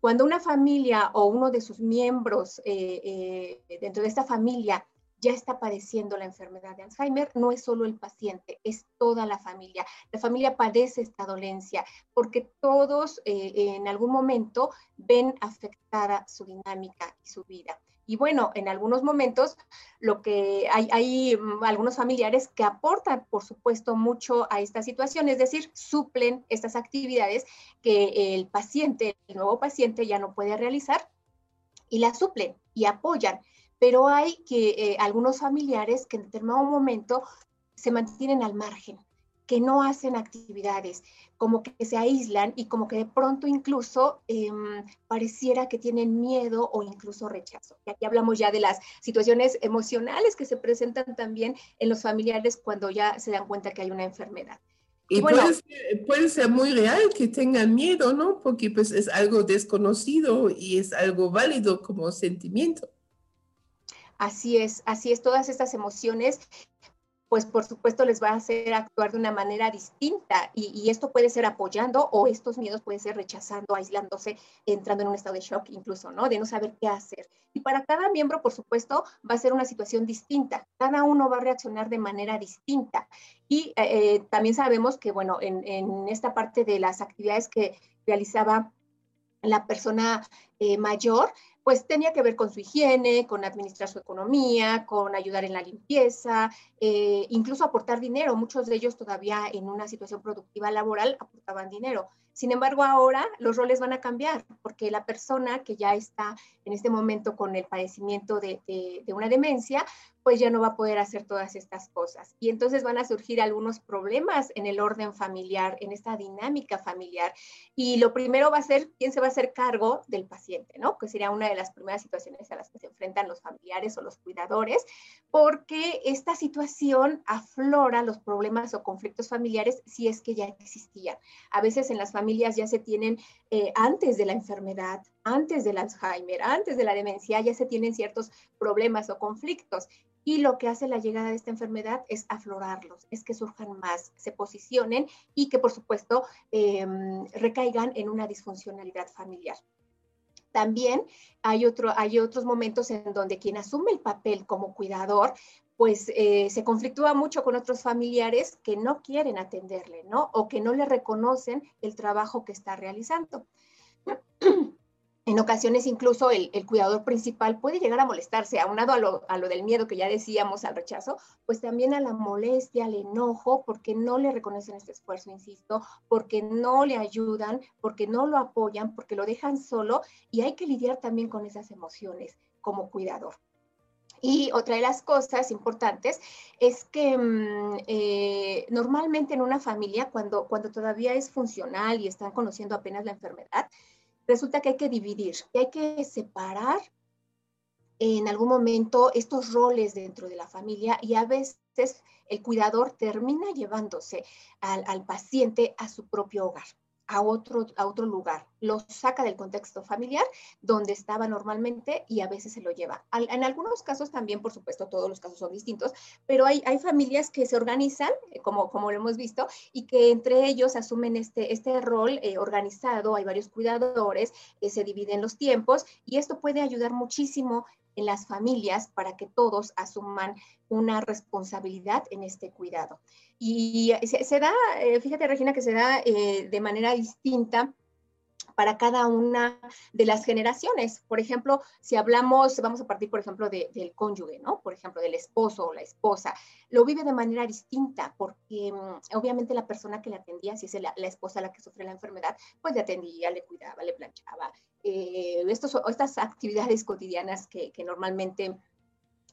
Cuando una familia o uno de sus miembros eh, eh, dentro de esta familia ya está padeciendo la enfermedad de Alzheimer, no es solo el paciente, es toda la familia. La familia padece esta dolencia porque todos eh, en algún momento ven afectada su dinámica y su vida. Y bueno, en algunos momentos lo que hay, hay mm, algunos familiares que aportan, por supuesto, mucho a esta situación, es decir, suplen estas actividades que el paciente, el nuevo paciente ya no puede realizar y las suplen y apoyan. Pero hay que eh, algunos familiares que en determinado momento se mantienen al margen, que no hacen actividades, como que se aíslan y como que de pronto incluso em, pareciera que tienen miedo o incluso rechazo. Y aquí hablamos ya de las situaciones emocionales que se presentan también en los familiares cuando ya se dan cuenta que hay una enfermedad. Y, puede, ser, puede, ser, muy real que tengan miedo, ¿no? Porque pues es algo desconocido y es algo válido como sentimiento. Así es, así es, todas estas emociones pues por supuesto les va a hacer actuar de una manera distinta y, esto puede ser apoyando o estos miedos pueden ser rechazando, aislándose, entrando en un estado de shock incluso, ¿no? De no saber qué hacer. Y para cada miembro, por supuesto, va a ser una situación distinta. Cada uno va a reaccionar de manera distinta. Y eh, eh, también sabemos que, bueno, en, esta parte de las actividades que realizaba la persona eh, mayor, pues tenía que ver con su higiene, con administrar su economía, con ayudar en la limpieza, eh, incluso aportar dinero. Muchos de ellos todavía en una situación productiva laboral aportaban dinero. Sin embargo, ahora los roles van a cambiar porque la persona que ya está en este momento con el padecimiento de, de, una demencia, pues ya no va a poder hacer todas estas cosas. Y entonces van a surgir algunos problemas en el orden familiar, en esta dinámica familiar. Y lo primero va a ser quién se va a hacer cargo del paciente, ¿no? Que sería una de las primeras situaciones a las que se enfrentan los familiares o los cuidadores, porque esta situación aflora los problemas o conflictos familiares si es que ya existían. A veces en las familias ya se tienen, eh, antes de la enfermedad, antes del Alzheimer, antes de la demencia, ya se tienen ciertos problemas o conflictos. Y lo que hace la llegada de esta enfermedad es aflorarlos, es que surjan más, se posicionen y que por supuesto em, recaigan en una disfuncionalidad familiar. También hay, otro, hay otros momentos en donde quien asume el papel como cuidador, pues eh, se conflictúa mucho con otros familiares que no quieren atenderle, ¿no? O que no le reconocen el trabajo que está realizando. *clears throat* En ocasiones incluso el, cuidador principal puede llegar a molestarse, aunado a lo, a lo del miedo que ya decíamos, al rechazo, pues también a la molestia, al enojo, porque no le reconocen este esfuerzo, insisto, porque no le ayudan, porque no lo apoyan, porque lo dejan solo y hay que lidiar también con esas emociones como cuidador. Y otra de las cosas importantes es que mm, eh, normalmente en una familia, cuando, cuando todavía es funcional y están conociendo apenas la enfermedad, resulta que hay que dividir, que hay que separar en algún momento estos roles dentro de la familia y a veces el cuidador termina llevándose al, al paciente a su propio hogar a otro, a otro lugar, lo saca del contexto familiar donde estaba normalmente y a veces se lo lleva. en algunos casos también, por supuesto, todos los casos son distintos, pero hay, hay familias que se organizan, eh, como, como lo hemos visto, y que entre ellos asumen este, este rol eh, organizado, hay varios cuidadores, eh, se dividen los tiempos y esto puede ayudar muchísimo en las familias para que todos asuman una responsabilidad en este cuidado. Y se, da, eh, fíjate Regina, que se da eh, de manera distinta para cada una de las generaciones. Por ejemplo, si hablamos, vamos a partir, por ejemplo, del cónyuge, ¿no? Por ejemplo, del esposo o la esposa, lo vive de manera distinta porque mm, obviamente la persona que le atendía, si es la, esposa la que sufre la enfermedad, pues le atendía, le cuidaba, le planchaba. Eh, estas actividades cotidianas que, que normalmente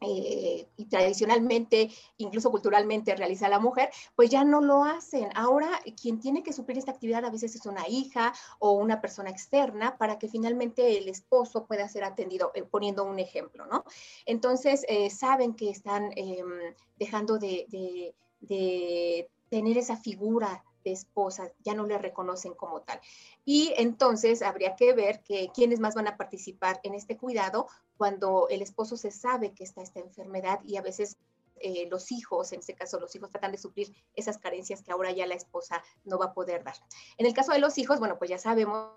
eh, y tradicionalmente, incluso culturalmente, realiza la mujer, pues ya no lo hacen. Ahora quien tiene que suplir esta actividad a veces es una hija o una persona externa para que finalmente el esposo pueda ser atendido, eh, poniendo un ejemplo, ¿no? Entonces, eh, saben que están em, dejando de, de tener esa figura de esposa, ya no le reconocen como tal. Y entonces habría que ver que quiénes más van a participar en este cuidado cuando el esposo se sabe que está esta enfermedad y a veces eh, los hijos, en este caso los hijos tratan de suplir esas carencias que ahora ya la esposa no va a poder dar. En el caso de los hijos, bueno, pues ya sabemos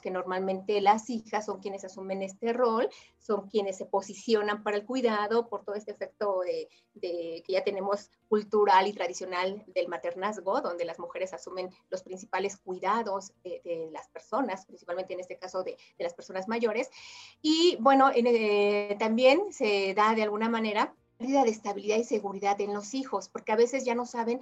que normalmente las hijas son quienes asumen este rol, son quienes se posicionan para el cuidado por todo este efecto de, que ya tenemos cultural y tradicional del maternazgo, donde las mujeres asumen los principales cuidados de, las personas, principalmente en este caso de, las personas mayores. Y bueno, eh, también se da de alguna manera pérdida de estabilidad y seguridad en los hijos, porque a veces ya no saben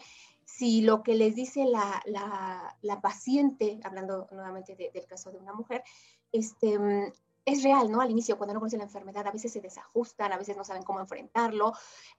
si lo que les dice la, la, paciente, hablando nuevamente del caso de una mujer, este, mm, es real, ¿no? Al inicio, cuando no conocen la enfermedad, a veces se desajustan, a veces no saben cómo enfrentarlo,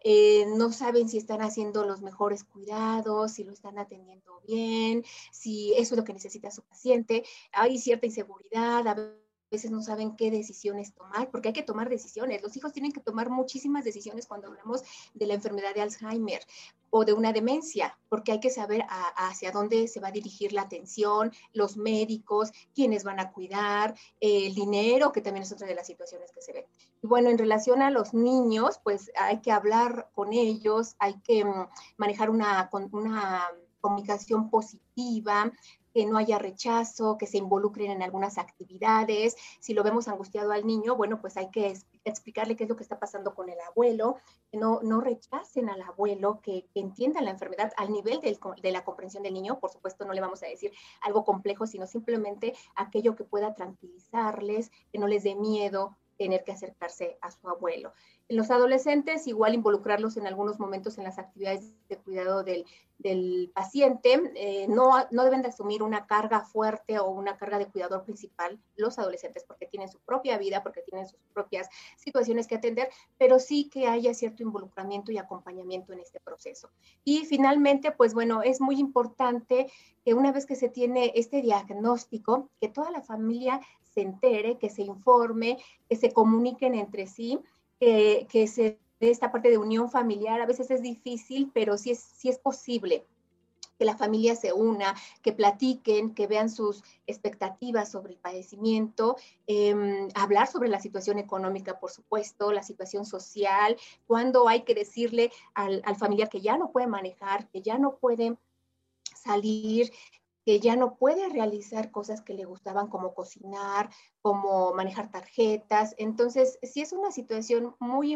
eh, no saben si están haciendo los mejores cuidados, si lo están atendiendo bien, si eso es lo que necesita su paciente. Hay cierta inseguridad, a veces no saben qué decisiones tomar, porque hay que tomar decisiones. Los hijos tienen que tomar muchísimas decisiones cuando hablamos de la enfermedad de Alzheimer o de una demencia, porque hay que saber hacia dónde se va a dirigir la atención, los médicos, quiénes van a cuidar, el dinero, que también es otra de las situaciones que se ven. Y bueno, en relación a los niños, pues hay que hablar con ellos, hay que mm, manejar una, una comunicación positiva, que no haya rechazo, que se involucren en algunas actividades. Si lo vemos angustiado al niño, bueno, pues hay que explicarle qué es lo que está pasando con el abuelo, que no, no rechacen al abuelo, que, entiendan la enfermedad al nivel de la comprensión del niño. Por supuesto, no le vamos a decir algo complejo, sino simplemente aquello que pueda tranquilizarles, que no les dé miedo tener que acercarse a su abuelo. En los adolescentes, igual involucrarlos en algunos momentos en las actividades de cuidado del, paciente. Eh, no, no deben de asumir una carga fuerte o una carga de cuidador principal los adolescentes porque tienen su propia vida, porque tienen sus propias situaciones que atender, pero sí que haya cierto involucramiento y acompañamiento en este proceso. Y finalmente, pues bueno, es muy importante que una vez que se tiene este diagnóstico, que toda la familia se entere, que se informe, que se comuniquen entre sí que, se dé esta parte de unión familiar. A veces es difícil, pero sí es, sí es posible que la familia se una, que platiquen, que vean sus expectativas sobre el padecimiento, em, hablar sobre la situación económica, por supuesto, la situación social, cuando hay que decirle al, al familiar que ya no puede manejar, que ya no puede salir, que ya no puede realizar cosas que le gustaban como cocinar, como manejar tarjetas. Entonces, sí es una situación muy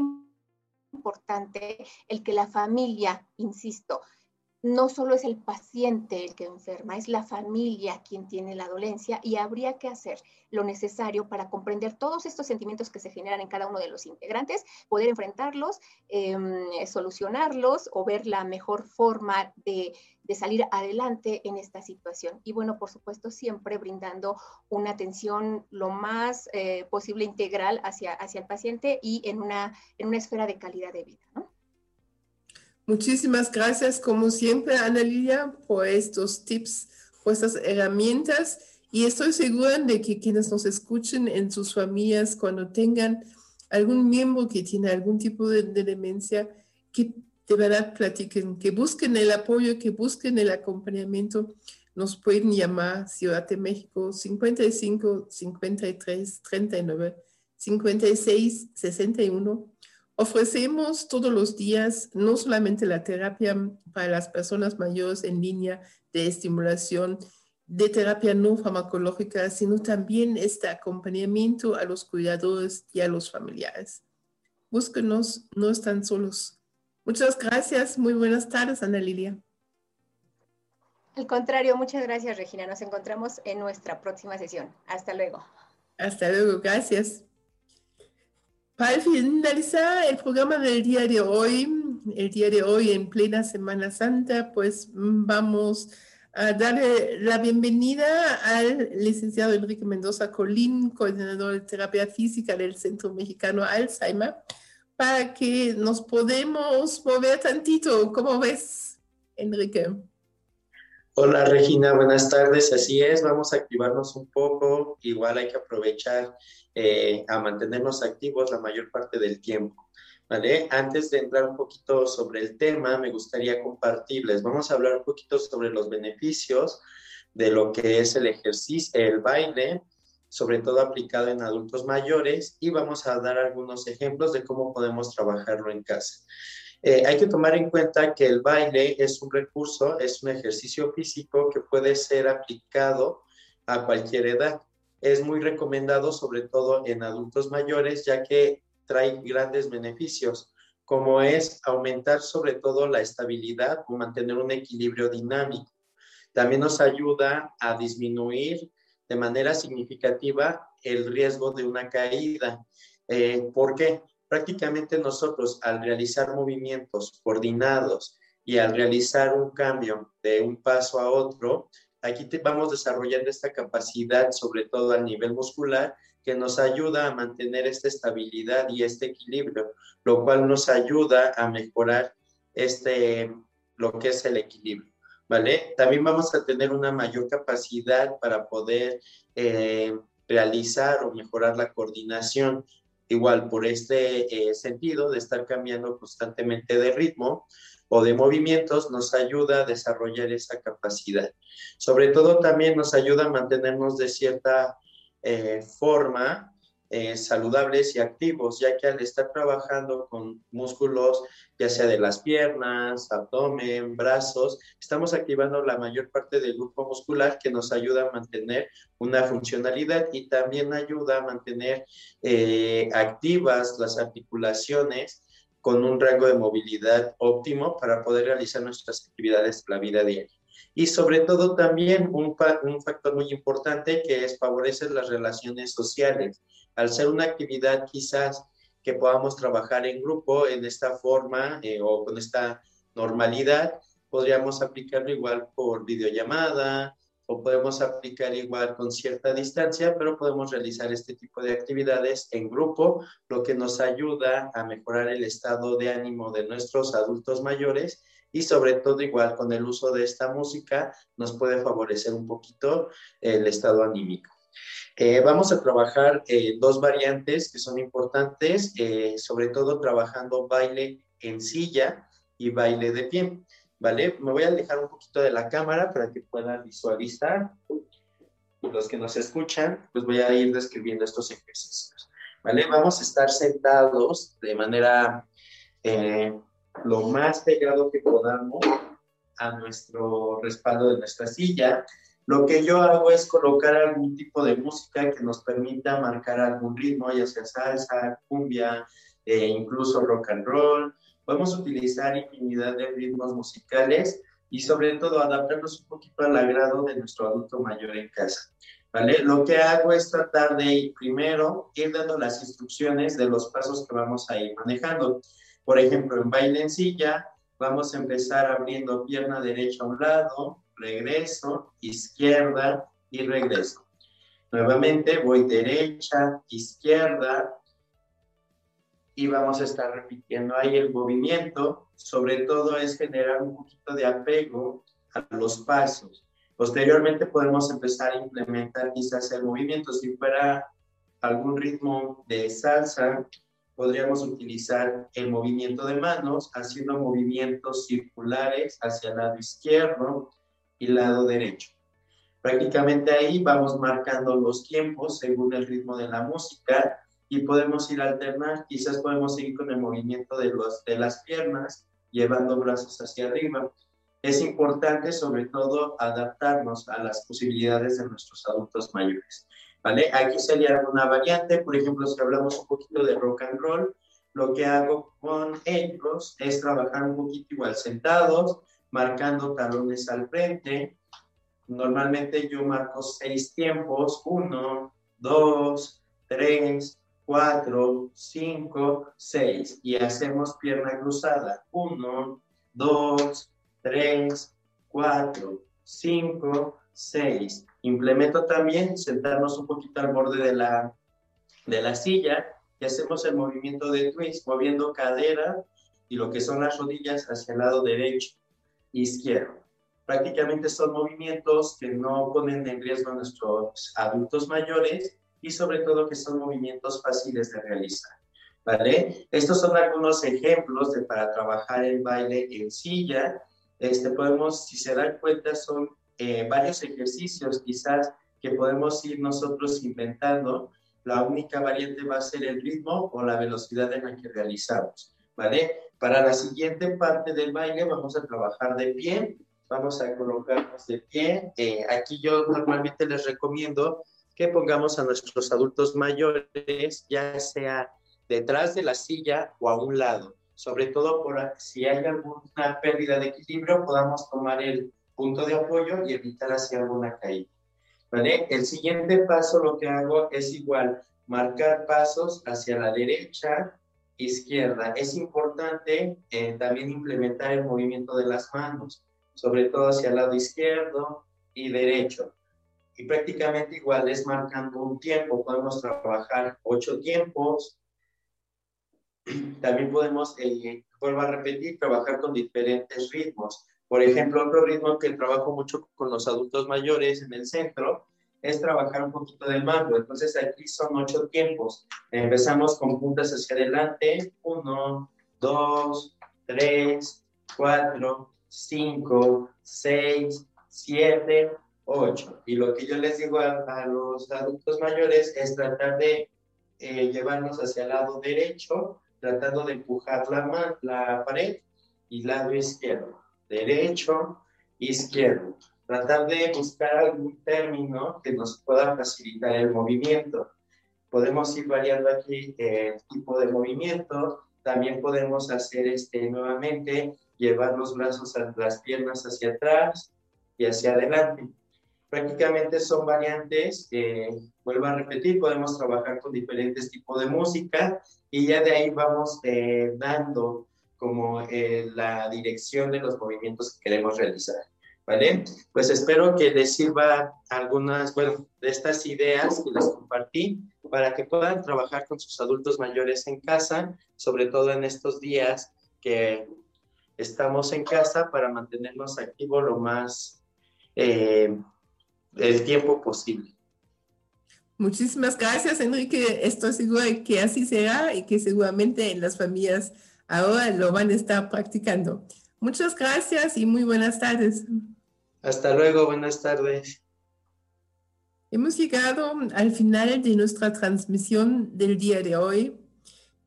importante el que la familia, insisto, no solo es el paciente el que enferma, es la familia quien tiene la dolencia y habría que hacer lo necesario para comprender todos estos sentimientos que se generan en cada uno de los integrantes, poder enfrentarlos, em, solucionarlos o ver la mejor forma de, salir adelante en esta situación. Y bueno, por supuesto, siempre brindando una atención lo más eh, posible integral hacia, hacia el paciente y en una, en una esfera de calidad de vida. ¿no? Muchísimas gracias, como siempre, Ana Lilia, por estos tips, por estas herramientas. Y estoy segura de que quienes nos escuchen en sus familias, cuando tengan algún miembro que tiene algún tipo de, demencia, que de verdad platiquen, que busquen el apoyo, que busquen el acompañamiento. Nos pueden llamar Ciudad de México 55 53 39 56 61 Ofrecemos todos los días no solamente la terapia para las personas mayores en línea de estimulación, de terapia no farmacológica, sino también este acompañamiento a los cuidadores y a los familiares. Búsquenos, no están solos. Muchas gracias, muy buenas tardes, Ana Lilia. Al contrario, muchas gracias, Regina. Nos encontramos en nuestra próxima sesión. Hasta luego. Hasta luego, gracias. Para finalizar el programa del día de hoy, el día de hoy en plena Semana Santa, pues vamos a darle la bienvenida al licenciado Enrique Mendoza Colín, coordinador de terapia física del Centro Mexicano Alzheimer, para que nos podemos mover tantito. ¿Cómo ves, Enrique? Hola Regina, buenas tardes. Así es, vamos a activarnos un poco. Igual hay que aprovechar eh, a mantenernos activos la mayor parte del tiempo. ¿Vale? Antes de entrar un poquito sobre el tema, me gustaría compartirles. Vamos a hablar un poquito sobre los beneficios de lo que es el ejercicio, el baile, sobre todo aplicado en adultos mayores, y vamos a dar algunos ejemplos de cómo podemos trabajarlo en casa. Eh, hay que tomar en cuenta que el baile es un recurso, es un ejercicio físico que puede ser aplicado a cualquier edad. Es muy recomendado sobre todo en adultos mayores ya que trae grandes beneficios, como es aumentar sobre todo la estabilidad o mantener un equilibrio dinámico. También nos ayuda a disminuir de manera significativa el riesgo de una caída. Eh, ¿Por qué? prácticamente nosotros al realizar movimientos coordinados y al realizar un cambio de un paso a otro, aquí vamos desarrollando esta capacidad, sobre todo a nivel muscular, que nos ayuda a mantener esta estabilidad y este equilibrio, lo cual nos ayuda a mejorar este, lo que es el equilibrio, ¿vale? También vamos a tener una mayor capacidad para poder eh, realizar o mejorar la coordinación igual por este eh, sentido de estar cambiando constantemente de ritmo o de movimientos, nos ayuda a desarrollar esa capacidad. Sobre todo también nos ayuda a mantenernos de cierta eh, forma eh, saludables y activos, ya que al estar trabajando con músculos, ya sea de las piernas, abdomen, brazos, estamos activando la mayor parte del grupo muscular que nos ayuda a mantener una funcionalidad y también ayuda a mantener eh, activas las articulaciones con un rango de movilidad óptimo para poder realizar nuestras actividades de la vida diaria. Y sobre todo también un, un factor muy importante que es favorecer las relaciones sociales al ser una actividad quizás que podamos trabajar en grupo en esta forma eh, o con esta normalidad, podríamos aplicarlo igual por videollamada o podemos aplicar igual con cierta distancia, pero podemos realizar este tipo de actividades en grupo, lo que nos ayuda a mejorar el estado de ánimo de nuestros adultos mayores y sobre todo igual con el uso de esta música nos puede favorecer un poquito el estado anímico. Eh, vamos a trabajar eh, dos variantes que son importantes, eh, sobre todo trabajando baile en silla y baile de pie, ¿vale? Me voy a alejar un poquito de la cámara para que puedan visualizar. Los que nos escuchan, pues voy a ir describiendo estos ejercicios, ¿vale? Vamos a estar sentados de manera lo más pegado que podamos a nuestro respaldo de nuestra silla lo que yo hago es colocar algún tipo de música que nos permita marcar algún ritmo, ya sea salsa, cumbia, e incluso rock and roll. Podemos utilizar infinidad de ritmos musicales y sobre todo adaptarnos un poquito al agrado de nuestro adulto mayor en casa. ¿Vale? Lo que hago es tratar de primero ir dando las instrucciones de los pasos que vamos a ir manejando. Por ejemplo, en baile en silla, vamos a empezar abriendo pierna derecha a un lado, regreso, izquierda y regreso. Nuevamente voy derecha, izquierda y vamos a estar repitiendo ahí el movimiento. Sobre todo es generar un poquito de apego a los pasos. Posteriormente podemos empezar a implementar quizás el movimiento. Si fuera algún ritmo de salsa, podríamos utilizar el movimiento de manos haciendo movimientos circulares hacia el lado izquierdo, y lado derecho. Prácticamente ahí vamos marcando los tiempos según el ritmo de la música y podemos ir a alternar, quizás podemos seguir con el movimiento de, los, de las piernas, llevando brazos hacia arriba. Es importante sobre todo adaptarnos a las posibilidades de nuestros adultos mayores. ¿Vale? Aquí sería una variante, por ejemplo, si hablamos un poquito de rock and roll, lo que hago con ellos es trabajar un poquito igual sentados, marcando talones al frente. Normalmente yo marco seis tiempos, uno, dos, tres, cuatro, cinco, seis. Y hacemos pierna cruzada. Uno, dos, tres, cuatro, cinco, seis. Implemento también sentarnos un poquito al borde de la, de la silla y hacemos el movimiento de twist, moviendo cadera y lo que son las rodillas hacia el lado derecho e izquierdo. Prácticamente son movimientos que no ponen en riesgo a nuestros adultos mayores y sobre todo que son movimientos fáciles de realizar. ¿Vale? Estos son algunos ejemplos de para trabajar el baile en silla. Este, podemos, si se dan cuenta, son eh, varios ejercicios quizás que podemos ir nosotros inventando. La única variante va a ser el ritmo o la velocidad en la que realizamos. ¿Vale? Para la siguiente parte del baile vamos a trabajar de pie. Vamos a colocarnos de pie. Eh, aquí yo normalmente les recomiendo que pongamos a nuestros adultos mayores, ya sea detrás de la silla o a un lado. Sobre todo por si hay alguna pérdida de equilibrio, podamos tomar el punto de apoyo y evitar hacia alguna caída. ¿Vale? El siguiente paso lo que hago es igual, marcar pasos hacia la derecha, izquierda. Es importante eh, también implementar el movimiento de las manos, sobre todo hacia el lado izquierdo y derecho. Y prácticamente igual es marcando un tiempo. Podemos trabajar ocho tiempos. También podemos, eh, vuelvo a repetir, trabajar con diferentes ritmos. Por ejemplo, otro ritmo que trabajo mucho con los adultos mayores en el centro es trabajar un poquito del mambo. Entonces aquí son ocho tiempos. Empezamos con puntas hacia adelante. Uno, dos, tres, cuatro, cinco, seis, siete, ocho. Y lo que yo les digo a, los adultos mayores es tratar de eh, llevarnos hacia el lado derecho, tratando de empujar la, la pared y lado izquierdo derecho, izquierdo. Tratar de buscar algún término que nos pueda facilitar el movimiento. Podemos ir variando aquí el tipo de movimiento. También podemos hacer este nuevamente, llevar los brazos, las piernas hacia atrás y hacia adelante. Prácticamente son variantes, vuelvo a repetir, podemos trabajar con diferentes tipos de música y ya de ahí vamos eh, dando como eh, la dirección de los movimientos que queremos realizar. ¿Vale? Pues espero que les sirva algunas, bueno, de estas ideas que les compartí para que puedan trabajar con sus adultos mayores en casa, sobre todo en estos días que estamos en casa para mantenernos activos lo más eh, el tiempo posible. Muchísimas gracias, Enrique. Estoy segura que así será y que seguramente en las familias ahora lo van a estar practicando. Muchas gracias y muy buenas tardes. Hasta luego, buenas tardes. Hemos llegado al final de nuestra transmisión del día de hoy.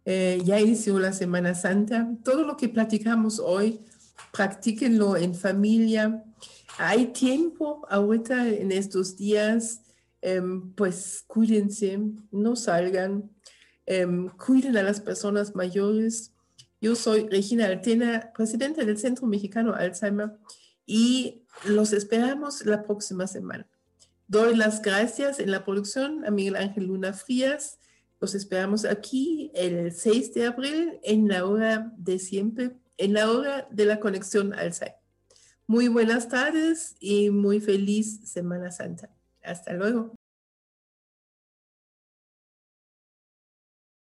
Eh, ya inició la Semana Santa. Todo lo que platicamos hoy, practíquenlo en familia. Hay tiempo ahorita en estos días, em, pues cuídense, no salgan, em, cuiden a las personas mayores yo soy Regina Altena, presidenta del Centro Mexicano Alzheimer y los esperamos la próxima semana. Doy las gracias en la producción a Miguel Ángel Luna Frías. Los esperamos aquí el 6 de abril en la hora de siempre, en la hora de la conexión Alzheimer. Muy buenas tardes y muy feliz Semana Santa. Hasta luego.